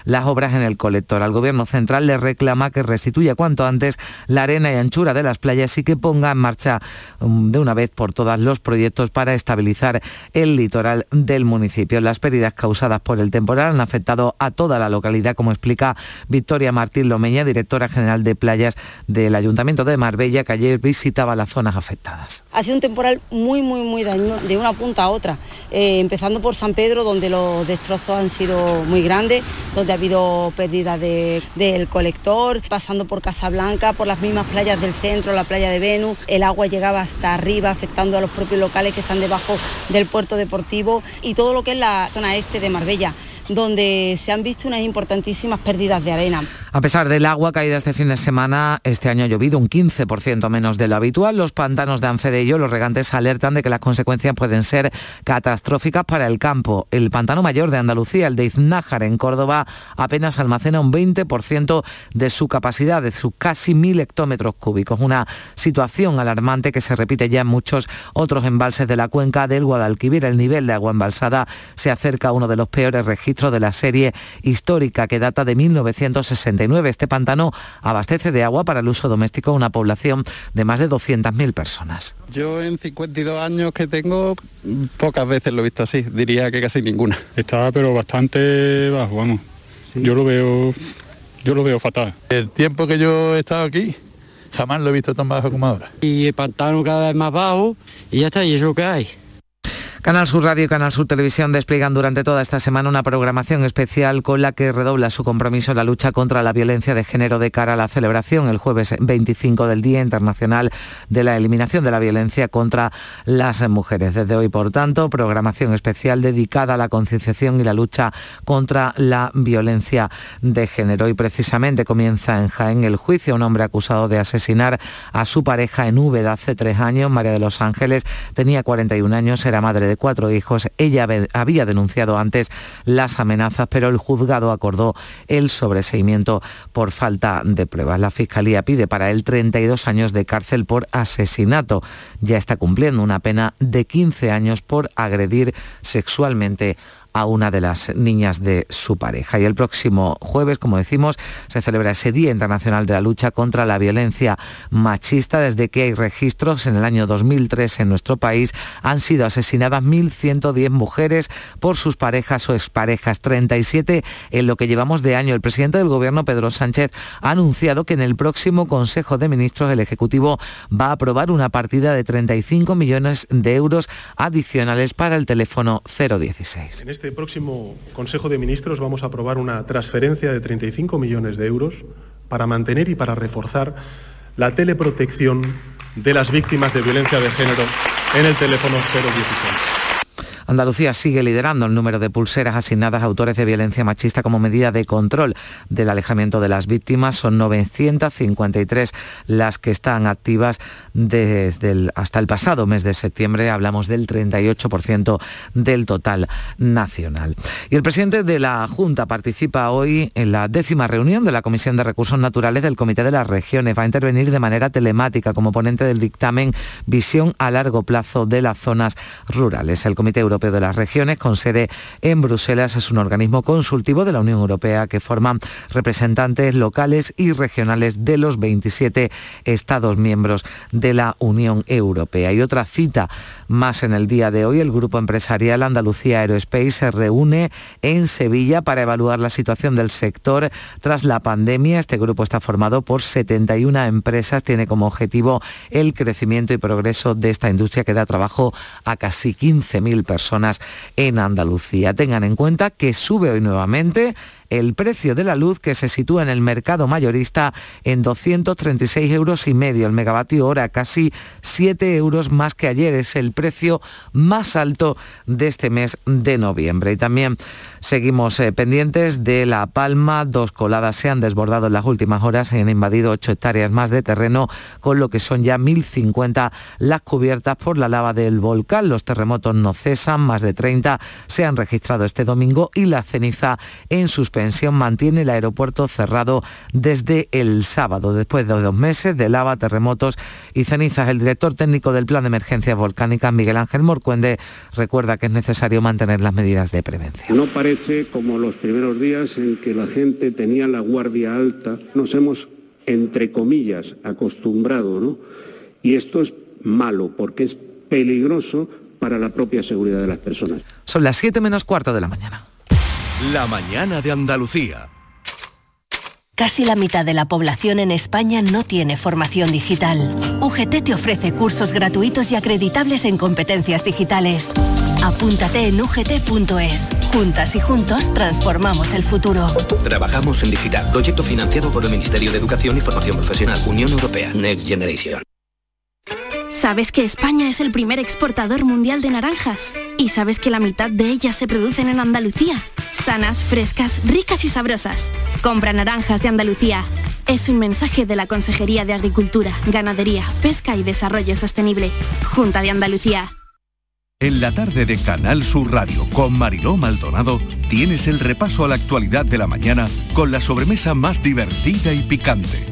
las obras en el colector. Al Gobierno central le reclama que restituya cuanto antes la arena y anchura de las playas y que ponga en marcha um, de una vez por todas los proyectos para estabilizar el litoral del municipio. Las pérdidas causadas por el temporal han afectado a toda la localidad, como explica Victoria Martín Lomeña, directora general de playas del Ayuntamiento de Marbella, que ayer visitaba las zonas afectadas. Ha sido un temporal muy, muy, muy dañino de una punta a otra, eh, empezando por San Pedro, donde los destrozos han sido muy grandes, donde ha habido pérdida de- del colector, pasando por Casablanca, por las mismas playas del centro, la playa de Venus, el agua llegaba hasta arriba, afectando a los propios locales que están debajo del puerto deportivo y todo lo que es la zona este de Marbella donde se han visto unas importantísimas pérdidas de arena. A pesar del agua caída este fin de semana, este año ha llovido un 15% menos de lo habitual. Los pantanos de Anfedello, los regantes alertan de que las consecuencias pueden ser catastróficas para el campo. El pantano mayor de Andalucía, el de Iznájar en Córdoba, apenas almacena un 20% de su capacidad, de sus casi mil hectómetros cúbicos. Una situación alarmante que se repite ya en muchos otros embalses de la cuenca del Guadalquivir. El nivel de agua embalsada se acerca a uno de los peores registros de la serie histórica que data de 1969. Este pantano abastece de agua para el uso doméstico a una población de más de 200.000 personas. Yo en 52 años que tengo, pocas veces lo he visto así, diría que casi ninguna. Está pero bastante bajo, vamos. Yo lo veo yo lo veo fatal. El tiempo que yo he estado aquí, jamás lo he visto tan bajo como ahora. Y el pantano cada vez más bajo y ya está, y es lo que hay. Canal Sur Radio y Canal Sur Televisión despliegan durante toda esta semana una programación especial con la que redobla su compromiso en la lucha contra la violencia de género de cara a la celebración el jueves 25 del Día Internacional de la Eliminación de la Violencia contra las Mujeres. Desde hoy, por tanto, programación especial dedicada a la concienciación y la lucha contra la violencia de género. Y precisamente comienza en Jaén el juicio a un hombre acusado de asesinar a su pareja en Úbeda hace tres años. María de los Ángeles tenía 41 años, era madre de cuatro hijos. Ella había denunciado antes las amenazas, pero el juzgado acordó el sobreseimiento por falta de pruebas. La Fiscalía pide para él 32 años de cárcel por asesinato. Ya está cumpliendo una pena de 15 años por agredir sexualmente a una de las niñas de su pareja. Y el próximo jueves, como decimos, se celebra ese Día Internacional de la Lucha contra la Violencia Machista. Desde que hay registros en el año 2003 en nuestro país han sido asesinadas 1.110 mujeres por sus parejas o exparejas, 37 en lo que llevamos de año. El presidente del Gobierno, Pedro Sánchez, ha anunciado que en el próximo Consejo de Ministros el Ejecutivo va a aprobar una partida de 35 millones de euros adicionales para el teléfono 016. Este próximo Consejo de Ministros vamos a aprobar una transferencia de 35 millones de euros para mantener y para reforzar la teleprotección de las víctimas de violencia de género en el teléfono 016. Andalucía sigue liderando el número de pulseras asignadas a autores de violencia machista como medida de control del alejamiento de las víctimas. Son 953 las que están activas desde hasta el pasado mes de septiembre. Hablamos del 38% del total nacional. Y el presidente de la Junta participa hoy en la décima reunión de la Comisión de Recursos Naturales del Comité de las Regiones. Va a intervenir de manera telemática como ponente del dictamen Visión a largo plazo de las zonas rurales. El Comité Europeo de las Regiones, con sede en Bruselas, es un organismo consultivo de la Unión Europea que forman representantes locales y regionales de los 27 Estados miembros de la Unión Europea. Y otra cita más en el día de hoy, el grupo empresarial Andalucía Aerospace se reúne en Sevilla para evaluar la situación del sector tras la pandemia. Este grupo está formado por 71 empresas, tiene como objetivo el crecimiento y progreso de esta industria que da trabajo a casi 15.000 personas en Andalucía. Tengan en cuenta que sube hoy nuevamente el precio de la luz que se sitúa en el mercado mayorista en 236 euros y medio el megavatio hora, casi 7 euros más que ayer. Es el precio más alto de este mes de noviembre. Y también seguimos eh, pendientes de La Palma. Dos coladas se han desbordado en las últimas horas y han invadido 8 hectáreas más de terreno, con lo que son ya 1.050 las cubiertas por la lava del volcán. Los terremotos no cesan, más de 30 se han registrado este domingo y la ceniza en suspensión mantiene el aeropuerto cerrado desde el sábado, después de dos meses de lava, terremotos y cenizas. El director técnico del Plan de Emergencias Volcánicas, Miguel Ángel Morcuende, recuerda que es necesario mantener las medidas de prevención. No parece como los primeros días en que la gente tenía la guardia alta. Nos hemos, entre comillas, acostumbrado, ¿no? Y esto es malo porque es peligroso para la propia seguridad de las personas. Son las 7 menos cuarto de la mañana. La mañana de Andalucía. Casi la mitad de la población en España no tiene formación digital. UGT te ofrece cursos gratuitos y acreditables en competencias digitales. Apúntate en ugt.es. Juntas y juntos transformamos el futuro. Trabajamos en digital. Proyecto financiado por el Ministerio de Educación y Formación Profesional. Unión Europea. Next Generation. ¿Sabes que España es el primer exportador mundial de naranjas? ¿Y sabes que la mitad de ellas se producen en Andalucía? Sanas, frescas, ricas y sabrosas. Compra naranjas de Andalucía. Es un mensaje de la Consejería de Agricultura, Ganadería, Pesca y Desarrollo Sostenible. Junta de Andalucía. En la tarde de Canal Sur Radio con Mariló Maldonado tienes el repaso a la actualidad de la mañana con la sobremesa más divertida y picante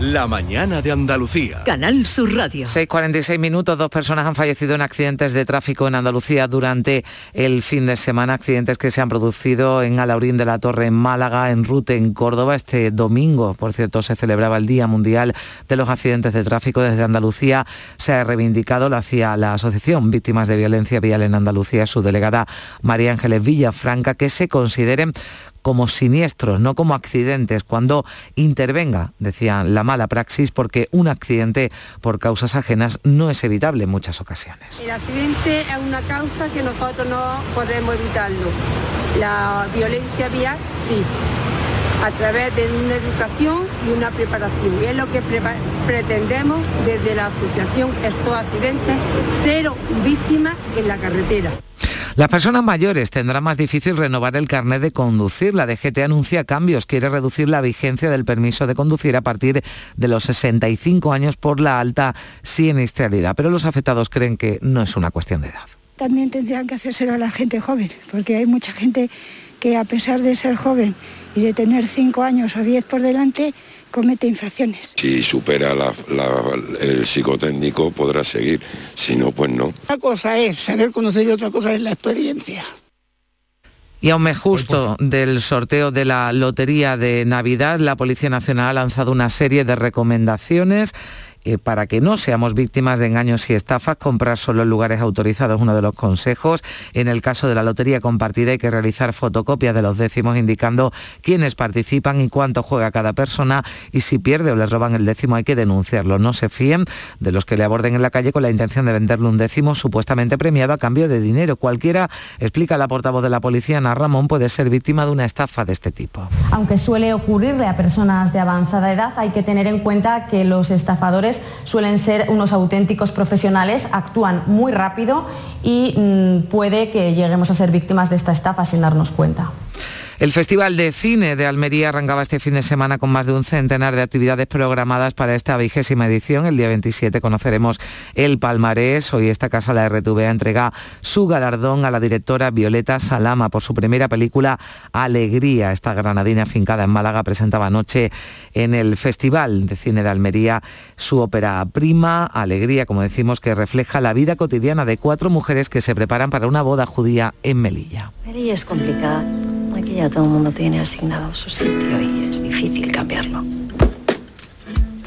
La mañana de Andalucía. Canal Sur Radio. 6.46 minutos, dos personas han fallecido en accidentes de tráfico en Andalucía durante el fin de semana, accidentes que se han producido en Alaurín de la Torre, en Málaga, en Rute, en Córdoba. Este domingo, por cierto, se celebraba el Día Mundial de los Accidentes de Tráfico. Desde Andalucía se ha reivindicado, lo hacía la Asociación Víctimas de Violencia Vial en Andalucía, su delegada María Ángeles Villafranca, que se consideren como siniestros, no como accidentes, cuando intervenga, decían, la mala praxis, porque un accidente por causas ajenas no es evitable en muchas ocasiones. El accidente es una causa que nosotros no podemos evitarlo. La violencia vial, sí a través de una educación y una preparación. Y es lo que pretendemos desde la Asociación Estos Accidentes, cero víctimas en la carretera. Las personas mayores tendrán más difícil renovar el carnet de conducir. La DGT anuncia cambios, quiere reducir la vigencia del permiso de conducir a partir de los 65 años por la alta siniestralidad, pero los afectados creen que no es una cuestión de edad. También tendrían que hacérselo a la gente joven, porque hay mucha gente que a pesar de ser joven y de tener 5 años o 10 por delante, comete infracciones. Si supera el psicotécnico podrá seguir, si no, pues no. Una cosa es saber conocer y otra cosa es la experiencia. Y a un mes justo del sorteo de la Lotería de Navidad, la Policía Nacional ha lanzado una serie de recomendaciones eh, para que no seamos víctimas de engaños y estafas, comprar solo en lugares autorizados, uno de los consejos. En el caso de la lotería compartida hay que realizar fotocopias de los décimos indicando quiénes participan y cuánto juega cada persona y si pierde o le roban el décimo hay que denunciarlo. No se fíen de los que le aborden en la calle con la intención de venderle un décimo supuestamente premiado a cambio de dinero. Cualquiera, explica la portavoz de la policía, Ana Ramón, puede ser víctima de una estafa de este tipo. Aunque suele ocurrirle a personas de avanzada edad, hay que tener en cuenta que los estafadores suelen ser unos auténticos profesionales, actúan muy rápido y mm, puede que lleguemos a ser víctimas de esta estafa sin darnos cuenta. El Festival de Cine de Almería arrancaba este fin de semana con más de un centenar de actividades programadas para esta vigésima edición. El día 27 conoceremos el palmarés. Hoy esta casa, la RTVA, entrega su galardón a la directora Violeta Salama por su primera película Alegría. Esta granadina afincada en Málaga presentaba anoche en el Festival de Cine de Almería su ópera prima, Alegría, como decimos, que refleja la vida cotidiana de cuatro mujeres que se preparan para una boda judía en Melilla. Melilla es complicada. Aquí ya todo el mundo tiene asignado su sitio y es difícil cambiarlo.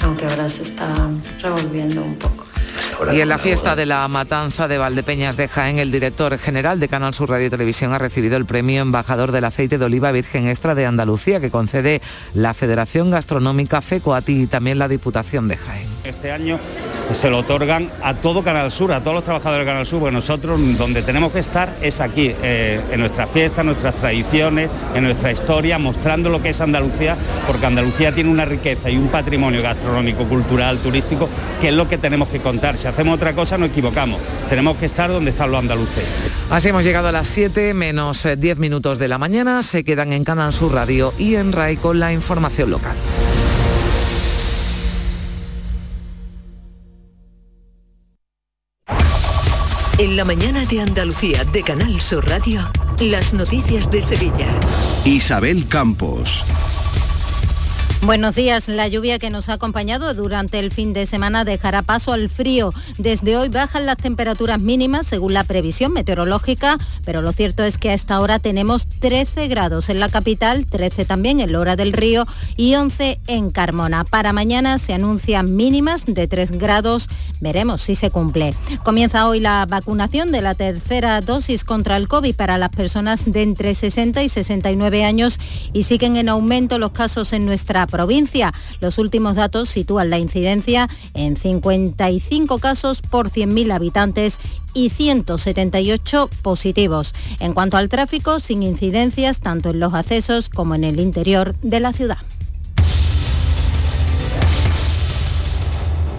Aunque ahora se está revolviendo un poco. Y en la fiesta de la matanza de Valdepeñas de Jaén, el director general de Canal Sur Radio y Televisión ha recibido el premio embajador del aceite de oliva virgen extra de Andalucía que concede la Federación Gastronómica FECOATI y también la Diputación de Jaén. Este año se lo otorgan a todo Canal Sur, a todos los trabajadores de Canal Sur, porque nosotros donde tenemos que estar es aquí, eh, en nuestras fiestas, nuestras tradiciones, en nuestra historia, mostrando lo que es Andalucía, porque Andalucía tiene una riqueza y un patrimonio gastronómico, cultural, turístico, que es lo que tenemos que contar. Si hacemos otra cosa nos equivocamos, tenemos que estar donde están los andaluces. Así hemos llegado a las 7 menos 10 minutos de la mañana, se quedan en Canal Sur Radio y en RAI con la información local. La mañana de Andalucía de Canal Sur Radio, las noticias de Sevilla. Isabel Campos. Buenos días. La lluvia que nos ha acompañado durante el fin de semana dejará paso al frío. Desde hoy bajan las temperaturas mínimas según la previsión meteorológica, pero lo cierto es que a esta hora tenemos 13 grados en la capital, 13 también en Lora del Río y 11 en Carmona. Para mañana se anuncian mínimas de 3 grados. Veremos si se cumple. Comienza hoy la vacunación de la tercera dosis contra el COVID para las personas de entre 60 y 69 años y siguen en aumento los casos en nuestra provincia. Los últimos datos sitúan la incidencia en 55 casos por 100.000 habitantes y 178 positivos. En cuanto al tráfico, sin incidencias tanto en los accesos como en el interior de la ciudad.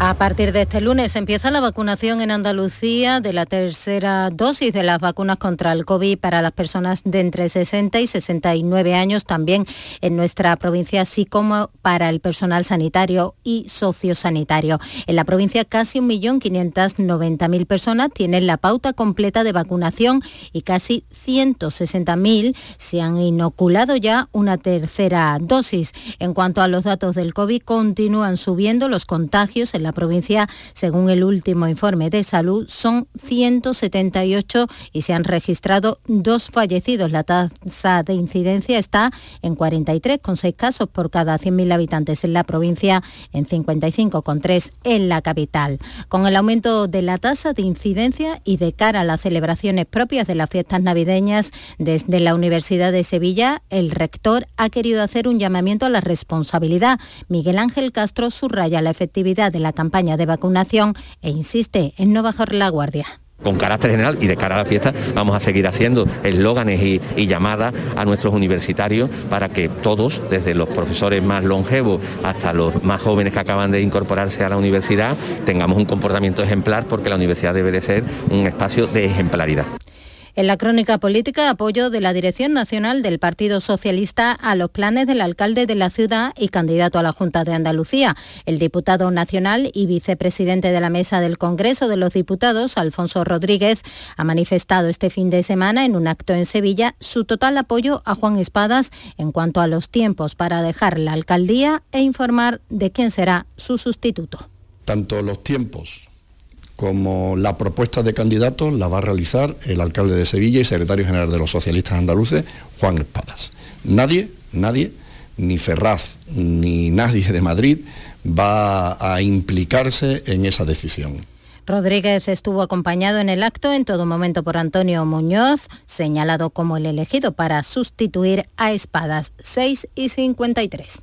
A partir de este lunes empieza la vacunación en Andalucía de la tercera dosis de las vacunas contra el COVID para las personas de entre 60 y 69 años, también en nuestra provincia, así como para el personal sanitario y sociosanitario. En la provincia casi 1.590.000 personas tienen la pauta completa de vacunación y casi 160.000 se han inoculado ya una tercera dosis. En cuanto a los datos del COVID, continúan subiendo los contagios en la provincia, según el último informe de salud, son 178 y se han registrado dos fallecidos. La tasa de incidencia está en 43, con seis casos por cada 100.000 habitantes en la provincia, en 55,3 en la capital. Con el aumento de la tasa de incidencia y de cara a las celebraciones propias de las fiestas navideñas, desde la Universidad de Sevilla, el rector ha querido hacer un llamamiento a la responsabilidad. Miguel Ángel Castro subraya la efectividad de la campaña de vacunación e insiste en no bajar la guardia. Con carácter general y de cara a la fiesta vamos a seguir haciendo eslóganes y, y llamadas a nuestros universitarios para que todos, desde los profesores más longevos hasta los más jóvenes que acaban de incorporarse a la universidad, tengamos un comportamiento ejemplar porque la universidad debe de ser un espacio de ejemplaridad. En la crónica política, apoyo de la Dirección Nacional del Partido Socialista a los planes del alcalde de la ciudad y candidato a la Junta de Andalucía. El diputado nacional y vicepresidente de la Mesa del Congreso de los Diputados, Alfonso Rodríguez, ha manifestado este fin de semana en un acto en Sevilla su total apoyo a Juan Espadas en cuanto a los tiempos para dejar la alcaldía e informar de quién será su sustituto. Tanto los tiempos como la propuesta de candidatos la va a realizar el alcalde de Sevilla y secretario general de los socialistas andaluces, Juan Espadas. Nadie, nadie, ni Ferraz ni nadie de Madrid va a implicarse en esa decisión. Rodríguez estuvo acompañado en el acto en todo momento por Antonio Muñoz, señalado como el elegido para sustituir a Espadas 6 y 53.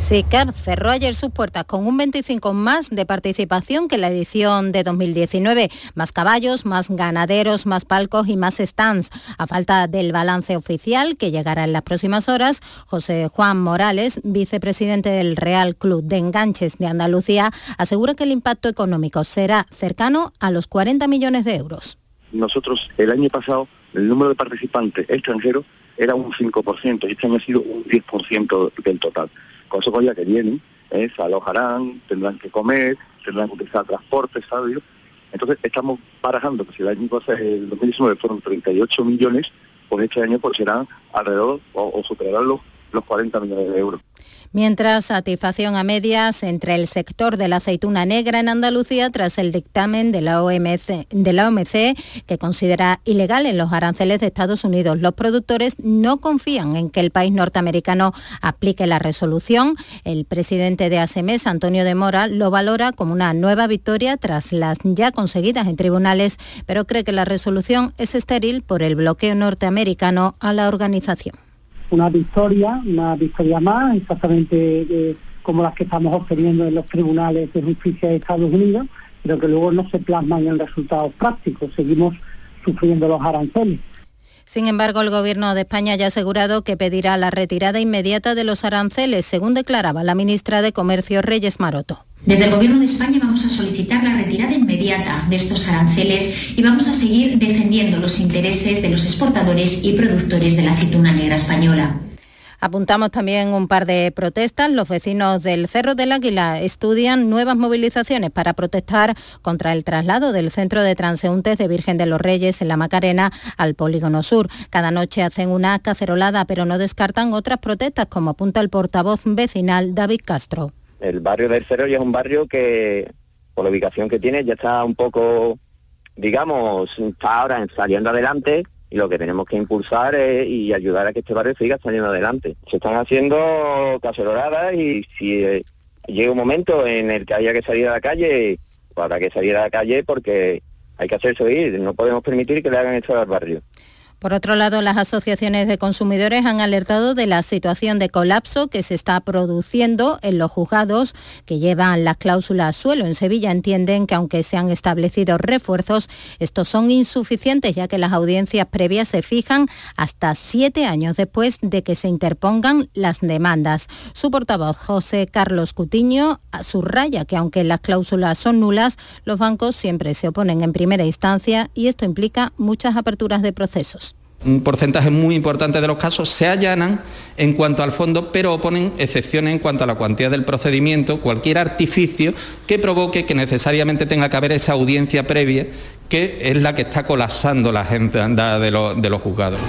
SICAR cerró ayer sus puertas con un 25 más de participación que la edición de 2019. Más caballos, más ganaderos, más palcos y más stands. A falta del balance oficial que llegará en las próximas horas, José Juan Morales, vicepresidente del Real Club de Enganches de Andalucía, asegura que el impacto económico será cercano a los 40 millones de euros. Nosotros el año pasado el número de participantes extranjeros era un 5% y este año ha sido un 10% del total. Con eso ya que vienen, se alojarán, tendrán que comer, tendrán que utilizar transporte, ¿sabes? Entonces estamos barajando que si el año pasado, el 2019 fueron 38 millones, pues este año pues serán alrededor o, o superarán los 40 millones de euros. Mientras, satisfacción a medias entre el sector de la aceituna negra en Andalucía tras el dictamen de la, OMC, que considera ilegal en los aranceles de Estados Unidos. Los productores no confían en que el país norteamericano aplique la resolución. El presidente de ASEMES, Antonio de Mora, lo valora como una nueva victoria tras las ya conseguidas en tribunales, pero cree que la resolución es estéril por el bloqueo norteamericano a la organización una victoria, una victoria más, exactamente eh, como las que estamos obteniendo en los tribunales de justicia de Estados Unidos, pero que luego no se plasman en resultados prácticos, seguimos sufriendo los aranceles. Sin embargo, el Gobierno de España ya ha asegurado que pedirá la retirada inmediata de los aranceles, según declaraba la ministra de Comercio Reyes Maroto. Desde el Gobierno de España vamos a solicitar la retirada inmediata de estos aranceles y vamos a seguir defendiendo los intereses de los exportadores y productores de la aceituna negra española. Apuntamos también un par de protestas. Los vecinos del Cerro del Águila estudian nuevas movilizaciones para protestar contra el traslado del centro de transeúntes de Virgen de los Reyes en la Macarena al Polígono Sur. Cada noche hacen una cacerolada, pero no descartan otras protestas, como apunta el portavoz vecinal David Castro. El barrio del Cerro ya es un barrio que, por la ubicación que tiene, ya está un poco, digamos, está ahora saliendo adelante y lo que tenemos que impulsar es, y ayudar a que este barrio siga saliendo adelante. Se están haciendo caceroladas y si eh, llega un momento en el que haya que salir a la calle, pues habrá que salir a la calle porque hay que hacerse oír, no podemos permitir que le hagan esto al barrio. Por otro lado, las asociaciones de consumidores han alertado de la situación de colapso que se está produciendo en los juzgados que llevan las cláusulas suelo. En Sevilla entienden que aunque se han establecido refuerzos, estos son insuficientes ya que las audiencias previas se fijan hasta siete años después de que se interpongan las demandas. Su portavoz, José Carlos Cutiño, subraya que aunque las cláusulas son nulas, los bancos siempre se oponen en primera instancia y esto implica muchas aperturas de procesos un porcentaje muy importante de los casos se allanan en cuanto al fondo, pero oponen excepciones en cuanto a la cuantía del procedimiento, cualquier artificio que provoque que necesariamente tenga que haber esa audiencia previa, que es la que está colapsando la los, de los juzgados.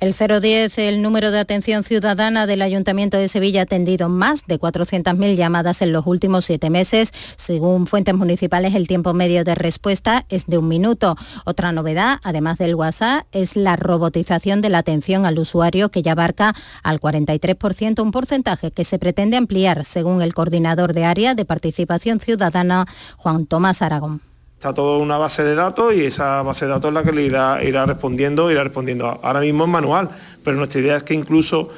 El 010, el número de atención ciudadana del Ayuntamiento de Sevilla ha atendido más de 400.000 llamadas en los últimos siete meses. Según fuentes municipales, el tiempo medio de respuesta es de un minuto. Otra novedad, además del WhatsApp, es la robotización de la atención al usuario que ya abarca al 43%, un porcentaje que se pretende ampliar, según el coordinador de área de participación ciudadana, Juan Tomás Aragón. Está todo una base de datos y esa base de datos es la que le irá, irá respondiendo, irá respondiendo. Ahora mismo es manual, pero nuestra idea es que incluso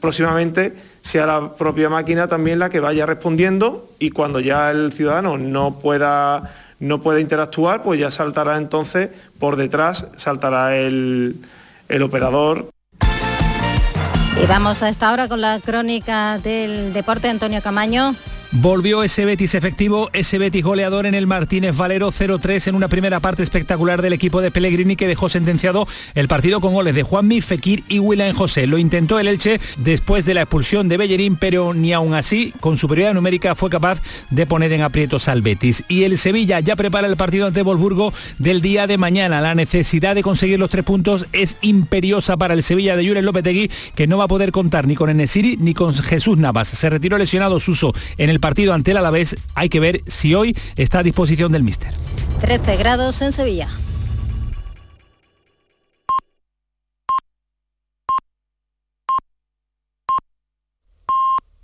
próximamente sea la propia máquina también la que vaya respondiendo y cuando ya el ciudadano no pueda, no pueda interactuar, pues ya saltará entonces por detrás, saltará el, el operador. Y vamos a esta hora con la crónica del deporte, Antonio Camaño. Volvió ese Betis efectivo, ese Betis goleador en el Martínez Valero 0-3 en una primera parte espectacular del equipo de Pellegrini que dejó sentenciado el partido con goles de Juanmi, Fekir y William José. Lo intentó el Elche después de la expulsión de Bellerín, pero ni aún así, con superioridad numérica, fue capaz de poner en aprietos al Betis. Y el Sevilla ya prepara el partido ante Wolfsburgo del día de mañana. La necesidad de conseguir los tres puntos es imperiosa para el Sevilla de Julen Lopetegui, que no va a poder contar ni con Enesiri ni con Jesús Navas. Se retiró lesionado Suso en el partido ante el Alavés. Hay que ver si hoy está a disposición del míster. 13 grados en Sevilla.